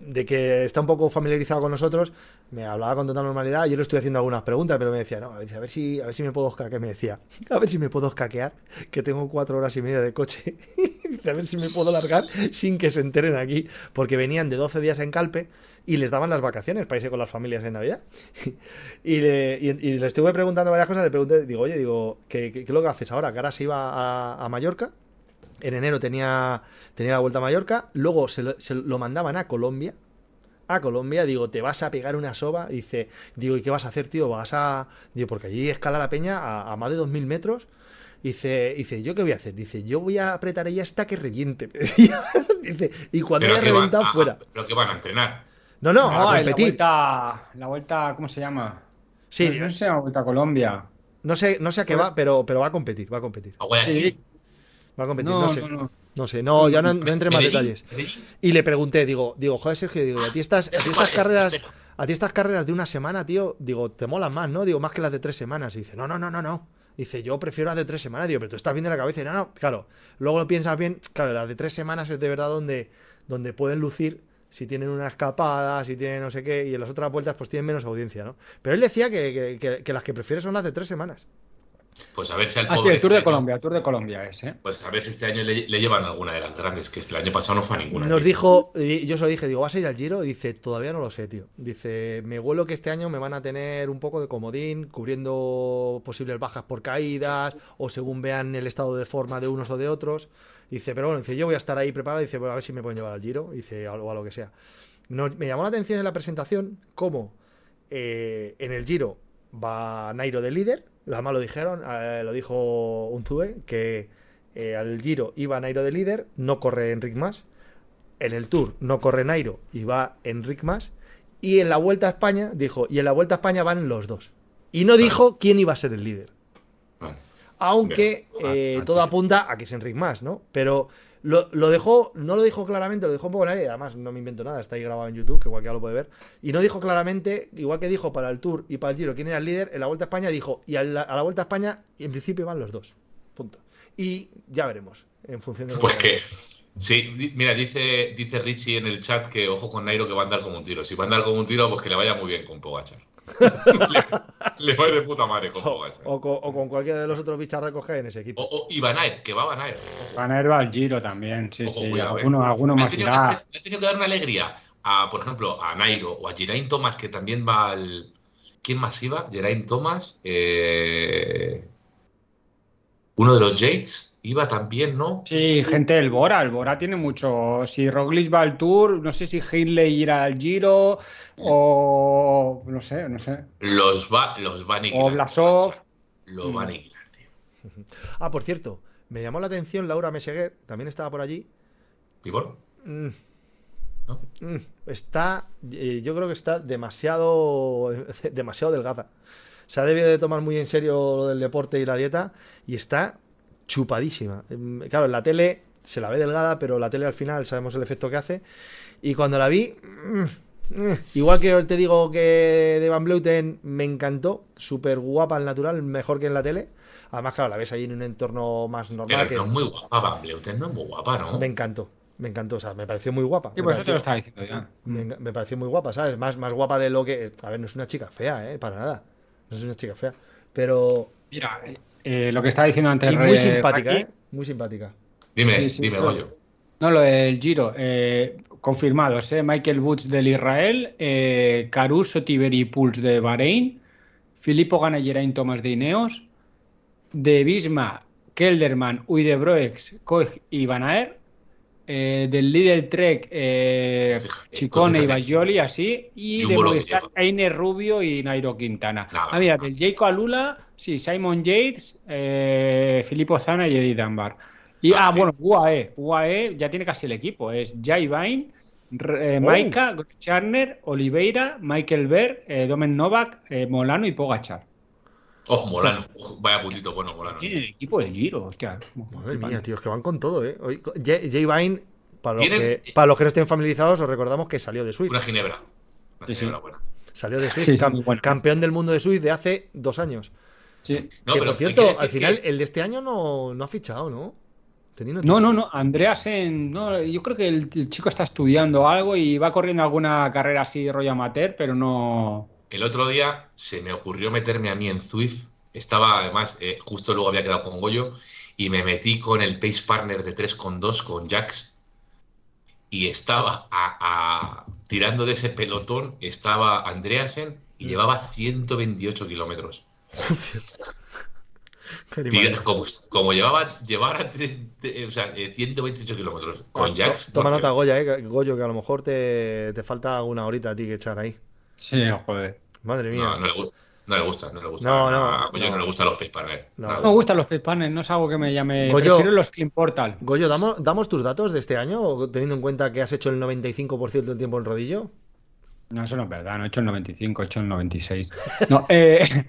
de que está un poco familiarizado con nosotros, me hablaba con total normalidad. Yo le estoy haciendo algunas preguntas, pero me decía, no, a ver, si, a ver si me puedo escaquear. Me decía, a ver si me puedo escaquear, que tengo cuatro horas y media de coche. [laughs] A ver si me puedo largar sin que se enteren aquí, porque venían de 12 días en Calpe y les daban las vacaciones para irse con las familias en Navidad. [laughs] y, le, y, le estuve preguntando varias cosas. Le pregunté, digo, oye, digo, ¿qué, qué, es lo que haces ahora? Que ahora se iba a, a Mallorca. En enero tenía, tenía la vuelta a Mallorca. Luego lo, se lo mandaban a Colombia. A Colombia, digo, te vas a pegar una soba. Dice, digo, ¿y qué vas a hacer, tío? Vas a. Digo, porque allí escala la peña a, a más de 2000 metros. Dice, dice, ¿yo qué voy a hacer? Dice, yo voy a apretar ella hasta que reviente. [laughs] dice, y cuando haya van reventado, fuera. Pero que van a entrenar. No, no, No, a en la competir. vuelta, la vuelta, ¿cómo se llama? Sí, no, no se llama Vuelta a Colombia. no sé, no sé a qué va, pero, pero va a competir, va a competir. Sí. Va a competir, No, no, sé. No, sé, no, ya no, no entré en más detalles. Y le pregunté, digo, digo, joder, Sergio, digo, ¿y a ti estas, a ti estas carreras, a ti estas carreras de una semana, tío, digo, te molan más, ¿no? Digo, más que las de tres semanas. Y dice, no, no, no, no, no. Dice, yo prefiero las de tres semanas, digo, pero tú estás bien de la cabeza. Y no, no, claro. Luego lo piensas bien, claro, las de tres semanas es de verdad donde, donde pueden lucir si tienen una escapada, si tienen no sé qué, y en las otras vueltas pues tienen menos audiencia, ¿no? Pero él decía que, que- que- que las que prefiere son las de tres semanas. Pues a ver si al Ah, sí, el Tour de este año- Colombia, el Tour de Colombia es, ¿eh? Pues a ver si este año le, le llevan alguna de las grandes, que este el año pasado no fue a ninguna. Nos dijo, y yo se lo dije, digo, ¿vas a ir al Giro? Y dice, todavía no lo sé, tío. Dice, me huelo que este año me van a tener un poco de comodín, cubriendo posibles bajas por caídas, o según vean el estado de forma de unos o de otros. Dice, pero bueno, dice, yo voy a estar ahí preparado. Dice, pues a ver si me pueden llevar al Giro. Dice, o a lo que sea. Nos- me llamó la atención en la presentación cómo eh, en el Giro va Nairo de líder. Además lo dijeron, eh, lo dijo Unzue, que eh, al Giro iba Nairo de líder, no corre Enric Mas. En el Tour no corre Nairo y va Enric Mas. Y en la Vuelta a España, dijo, y en la Vuelta a España van los dos. Y no dijo quién iba a ser el líder. Aunque eh, Ah, todo ah, apunta a que es Enric Mas, ¿no? Pero lo, lo dejó, no lo dijo claramente, lo dejó un poco en aire. Además, no me invento nada, está ahí grabado en YouTube, que cualquiera lo puede ver. Y no dijo claramente, igual que dijo para el Tour y para el Giro quién era el líder, en la Vuelta a España dijo, y a la, a la Vuelta a España, en principio van los dos. Punto. Y ya veremos, en función de. Pues que. Sí, mira, dice, dice Richie en el chat que ojo con Nairo que va a andar como un tiro. Si va a andar como un tiro, pues que le vaya muy bien con Pogachar. Le, [laughs] le va de puta madre con O, Pogachar. o con, o con cualquiera de los otros bicharracos que hay en ese equipo. O, o y Van Aert, que va Van Aert. Ojo. Van a ir al Giro también, sí, Ojo, sí. cuidado, eh. alguno, más irá. han tenido que dar una alegría a, por ejemplo, a Nairo o a Geraint Thomas, que también va al. ¿Quién más iba? Geraint Thomas. eh, Uno de los Yates iba también, ¿no? Sí, gente del Bora, el Bora tiene mucho. Si Roglic va al Tour, no sé si Hindley irá al Giro o no sé, no sé. Los va, los van a O Blasov. Los van a tío. [laughs] Ah, por cierto, me llamó la atención Laura Meseguer, también estaba por allí. ¿Pibor? Mm, ¿No? mm, está, eh, yo creo que está demasiado, [laughs] demasiado delgada. Se ha debido de tomar muy en serio lo del deporte y la dieta y está chupadísima. Mm, Claro, en la tele se la ve delgada, pero la tele al final sabemos el efecto que hace. Y cuando la vi, mm, mm, igual que te digo que de Van Bleuten me encantó, súper guapa al natural, mejor que en la tele. Además, claro, la ves ahí en un entorno más normal. Pero que no es muy guapa, Van Bleuten no es muy guapa, ¿no? Me encantó. Me encantó, o sea, me pareció muy guapa. Sí, me por eso te lo estaba diciendo ya. me, enga- me pareció muy guapa, ¿sabes? Más, más guapa de lo que. A ver, no es una chica fea, ¿eh? Para nada. No es una chica fea. Pero. Mira, eh, lo que estaba diciendo antes. Y muy eh, simpática, ¿eh? Muy simpática. Dime, Sí, sí, dime, sí. Goyo. No, lo del Giro, eh, confirmados, ¿eh? Michael Woods del Israel, eh, Caruso Tiberi Puls de Bahrein, Filippo Ganellerain Thomas de Ineos, de Bisma, Kelderman, Uydebroex, Koch y Van Aert, eh, del Lidl Trek, eh, Fíjate, Chicone y. Bajoli, así, y Jumbo de lo que Movistar. Einer Rubio y Nairo Quintana. Nada, ah, mira, nada. del Jayco Alula, sí, Simon Yates, eh, Filippo Zana y Eddie Dunbar. Y, Ah, ah, sí. bueno, UAE, UAE ya tiene casi el equipo, es Jai Vine, eh, Oh. Maika, Charner, Oliveira, Michael Berg, eh, Domen Novak, Molano y Pogachar. Ojo, Molano. Vaya puntito bueno, Molano. Tiene el equipo de Giro, hostia. Madre mía, tío, es que van con todo, ¿eh? Hoy- Jay Jay Vine, para los, Tienen- que, para los que no estén familiarizados, os recordamos que salió de Swift. Una ginebra. Una Sí, sí. ginebra buena. Salió de Swift, Sí, sí, cam- muy bueno. campeón del mundo de Swift de hace dos años. Sí. No, que pero por ¿qué cierto, al final, que- el de este año no, no ha fichado, ¿no? No, no, no, Andreas en, no, yo creo que el, el chico está estudiando algo y va corriendo alguna carrera así rollo amateur, pero no... El otro día se me ocurrió meterme a mí en Zwift. Estaba, además, eh, justo luego había quedado con Goyo y me metí con el Pace Partner de 3.2 con Jax. Y estaba a- a- tirando de ese pelotón, estaba Andreasen y Mm. llevaba 128 kilómetros. [laughs] Como, como llevaba, llevara o sea, eh, 128 kilómetros con Ah, Jax. to- Toma no, nota, Goya, eh, Goyo, que a lo mejor te, te falta una horita a ti que echar ahí. Sí, joder. Madre mía. No, no le, no le gusta, no le gusta. No, no, a Goyo no, no. le gustan los Pace Partner. No. No No me gusta. gustan los panes, no es algo que me llame... Goyo- Prefiero los Clean Portal. Goyo, ¿damos, ¿damos tus datos de este año, teniendo en cuenta que has hecho el 95% del tiempo en rodillo? No, eso no es verdad, no he hecho el 95, he hecho el 96. No, [laughs] eh,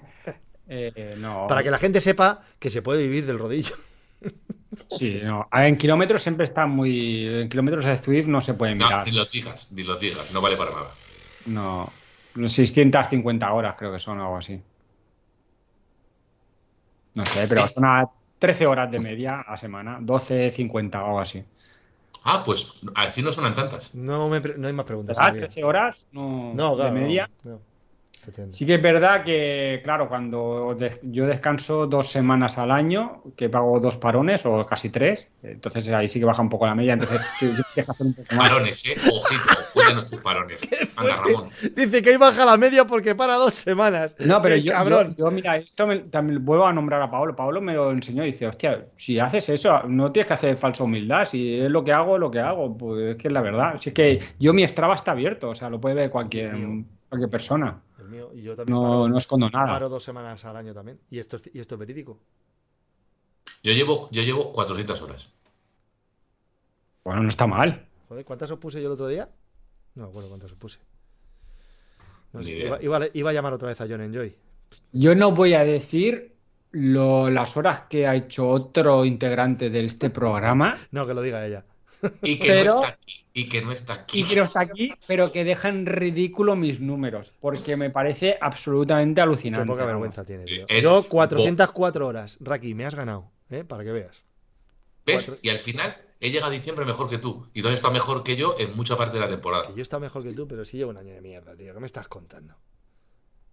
eh, no. Para que la gente sepa que se puede vivir del rodillo. [laughs] Sí, no. A En kilómetros siempre está muy... En kilómetros de Swift no se puede No, mirar. ni los digas, ni los digas, no vale para nada. No. 650 horas creo que son o algo así. No sé, pero Sí. son a 13 horas de media a semana. 12, 50 o algo así. Ah, pues así no suenan tantas. No, me no hay más preguntas. Enrique. 13 horas no, No, claro. de media. no, no. Efectivamente. Sí que es verdad que, claro, cuando de- yo descanso dos semanas al año, que pago dos parones o casi tres, entonces ahí sí que baja un poco la media, entonces. Parones, eh. Ojito, tus. [laughs] Anda. Ramón. Dice que ahí baja la media porque para dos semanas. No, pero yo, cabrón. yo- yo, mira, esto me- también vuelvo a nombrar a Pablo. Pablo me lo enseñó y dice, hostia, si haces eso, no tienes que hacer falsa humildad. Si es lo que hago, es lo que hago. Pues es que es la verdad. Si es que yo mi Strava está abierto, o sea, lo puede ver cualquier, cualquier persona. El mío, y yo también No, paro, no escondo nada. paro dos semanas al año también. Y esto, es- y esto es verídico. Yo llevo, yo llevo 400 horas. Bueno, no está mal. Joder, ¿cuántas os puse yo el otro día? No me acuerdo cuántas os puse. No sé, iba, iba a- iba a llamar otra vez a John Enjoy. Yo no voy a decir lo- las horas que ha hecho otro integrante de este programa [laughs] No, que lo diga ella. Y que Pero- no está aquí. Y que no está aquí. y que no está aquí, pero que dejan ridículo mis números, porque me parece absolutamente Qué alucinante. poca vamos. vergüenza tiene, tío. Es Yo 404 horas. Raki, me has ganado, ¿eh? Para que veas. ¿Ves? cuatro- Y al final he llegado a diciembre mejor que tú. Y tú has estado mejor que yo en mucha parte de la temporada. Que yo está mejor que tú, pero sí llevo un año de mierda, tío. ¿Qué me estás contando?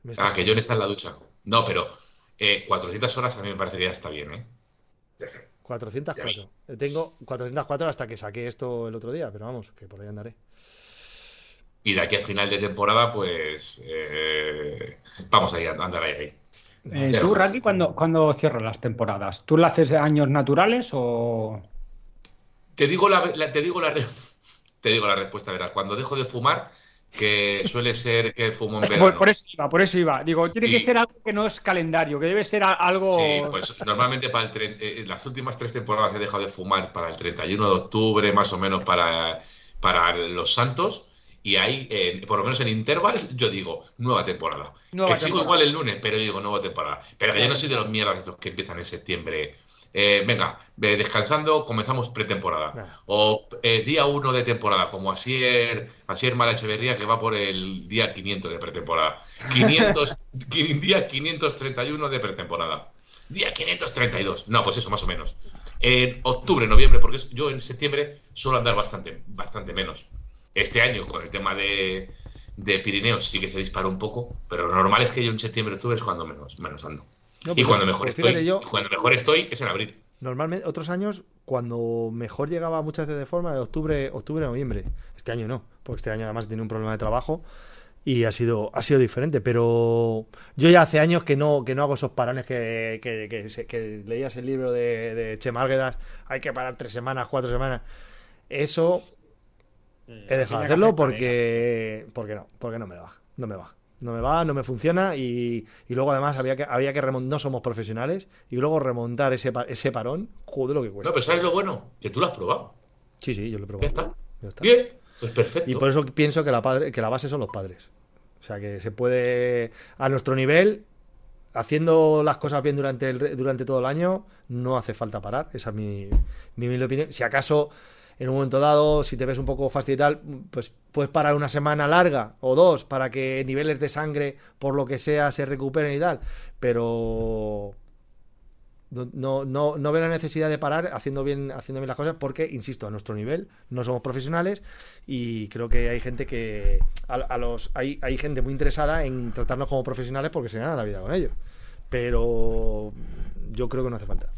Me Ah, estás que John está en la ducha. No, pero eh, 400 horas a mí me parece que ya está bien, ¿eh? 404. Eh, Tengo 404 hasta que saqué esto el otro día, pero vamos, que por ahí andaré. Y de aquí a final de temporada, pues eh, vamos a ir a andar ahí. ahí. Eh, ¿Tú, Raki, cuando, cuando cierras las temporadas? ¿Tú lo haces de años naturales o...? Te digo la, la- te digo la [laughs] te digo la respuesta, verás. Cuando dejo de fumar, que suele ser que fumo en verano. por, por eso iba, por eso iba. Digo, tiene que ser algo que no es calendario, que debe ser algo... Sí, pues normalmente para el tre- eh, las últimas tres temporadas he dejado de fumar para el 31 de octubre, más o menos para, para los Santos. Y ahí, eh, por lo menos en intervals, yo digo, nueva temporada. Nueva que sigo igual el lunes, pero yo digo nueva temporada. Pero que yo no soy de los mierdas estos que empiezan en septiembre. Eh, venga, eh, descansando, comenzamos pretemporada. O eh, día 1 de temporada, como Asier, Asier Mara Echeverría, que va por el día 500 de pretemporada. [laughs] 500, qui- día 531 de pretemporada. Día 532. No, pues eso, más o menos. En octubre, noviembre, porque yo en septiembre suelo andar bastante, bastante menos. Este año, con el tema de, de Pirineos, sí que se disparó un poco, pero lo normal es que yo en septiembre, octubre es cuando menos, menos ando. No, y cuando mejor pues estoy, fíjate, yo- y cuando mejor estoy es en abril. Normalmente, otros años, cuando mejor llegaba muchas veces de forma, de octubre, octubre, noviembre. Este año no, porque este año además tiene un problema de trabajo y ha sido, ha sido diferente. Pero yo ya hace años que no, que no hago esos parones que, que, que leías el libro de, de Che Márguedas, hay que parar tres semanas, cuatro semanas. Eso he dejado de hacerlo porque, porque no, porque no me va, no me va. No me va, no me funciona y, y luego además había que, había que remontar, no somos profesionales, y luego remontar ese, ese parón, joder lo que cuesta. No, pero ¿sabes lo bueno? Que tú lo has probado. Sí, sí, yo lo he Ya probado. está. Ya está. Bien, pues perfecto. Y por eso pienso que la, padre, que la base son los padres. O sea, que se puede, a nuestro nivel, haciendo las cosas bien durante, el, durante todo el año, no hace falta parar. Esa es mi, mi opinión. Si acaso, en un momento dado, si te ves un poco fastidio y tal, pues puedes parar una semana larga o dos para que niveles de sangre, por lo que sea, se recuperen y tal. Pero no, no, no, no veo la necesidad de parar haciendo bien, haciendo bien las cosas porque, insisto, a nuestro nivel no somos profesionales y creo que hay gente que a, los hay, hay gente muy interesada en tratarnos como profesionales porque se gana la vida con ello. Pero yo creo que no hace falta.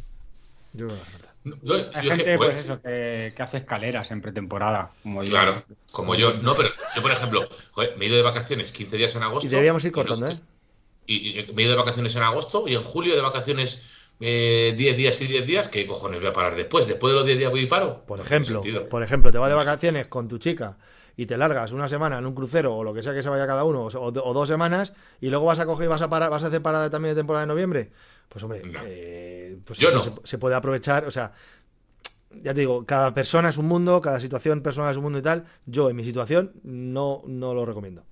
Yo creo que no hace falta. Yo- Hay yo gente, pues, pues eso, que, que hace escaleras en pretemporada, como yo. Claro, como yo. No, pero yo, por ejemplo, joder, me he ido de vacaciones 15 días en agosto. Y deberíamos ir y cortando, no- ¿eh? Y, y me he ido de vacaciones en agosto y en julio de vacaciones eh, 10 días y 10 días. ¿Qué cojones voy a parar después? Después de los 10 días voy y paro. Por ejemplo, sentido. por ejemplo, te vas de vacaciones con tu chica y te largas una semana en un crucero o lo que sea que se vaya cada uno, o, o dos semanas, y luego vas a coger y vas a parar, vas a hacer parada también de temporada de noviembre. Pues hombre, No. eh, pues Yo eso no. se, se puede aprovechar, o sea, ya te digo, cada persona es un mundo, cada situación personal es un mundo y tal. Yo en mi situación no, no lo recomiendo.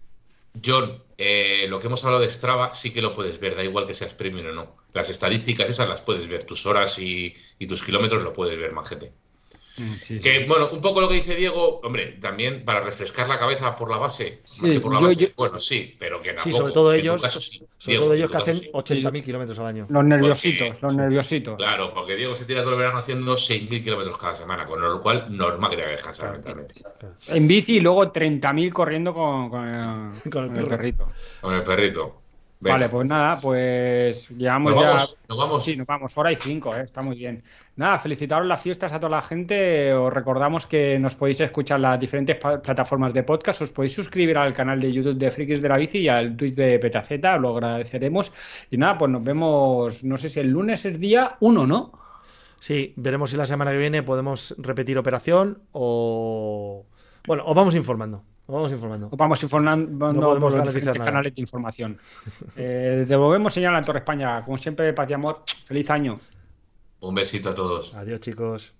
John, eh, lo que hemos hablado de Strava sí que lo puedes ver, da igual que seas premium o no. Las estadísticas esas las puedes ver, tus horas y, y tus kilómetros lo puedes ver, majete. Mm, sí, sí. Que bueno, un poco lo que dice Diego, hombre, también para refrescar la cabeza por la base. más Sí, que por la yo- base, yo- bueno, sí, pero que Sí, tampoco. sobre todo ellos, caso, sí. sobre Diego, todo ellos que hacen sí. 80.000 kilómetros al año. Los nerviositos, los sí. nerviositos. Claro, porque Diego se tira todo el verano haciendo 6.000 kilómetros cada semana, con lo cual normal que que descansar mentalmente. En bici y luego 30.000 corriendo con, con, el, [laughs] Con el con el perro. perrito. Con el perrito. Venga. Vale, pues nada, pues llevamos nos ya. vamos, nos vamos. Sí, nos vamos, hora y cinco, eh, está muy bien. Nada, felicitaros las fiestas a toda la gente. Os recordamos que nos podéis escuchar en las diferentes plataformas de podcast. Os podéis suscribir al canal de YouTube de Frikis de la Bici y al Twitch de Petaceta, lo agradeceremos. Y nada, pues nos vemos, no sé si el lunes es día uno, ¿no? Sí, veremos si la semana que viene podemos repetir operación o. Bueno, os vamos informando. Os vamos informando. Os vamos informando No podemos los diferentes nada. canales de información. Eh, devolvemos señal a Torre España. Como siempre, paz y amor. Feliz año. Un besito a todos. Adiós, chicos.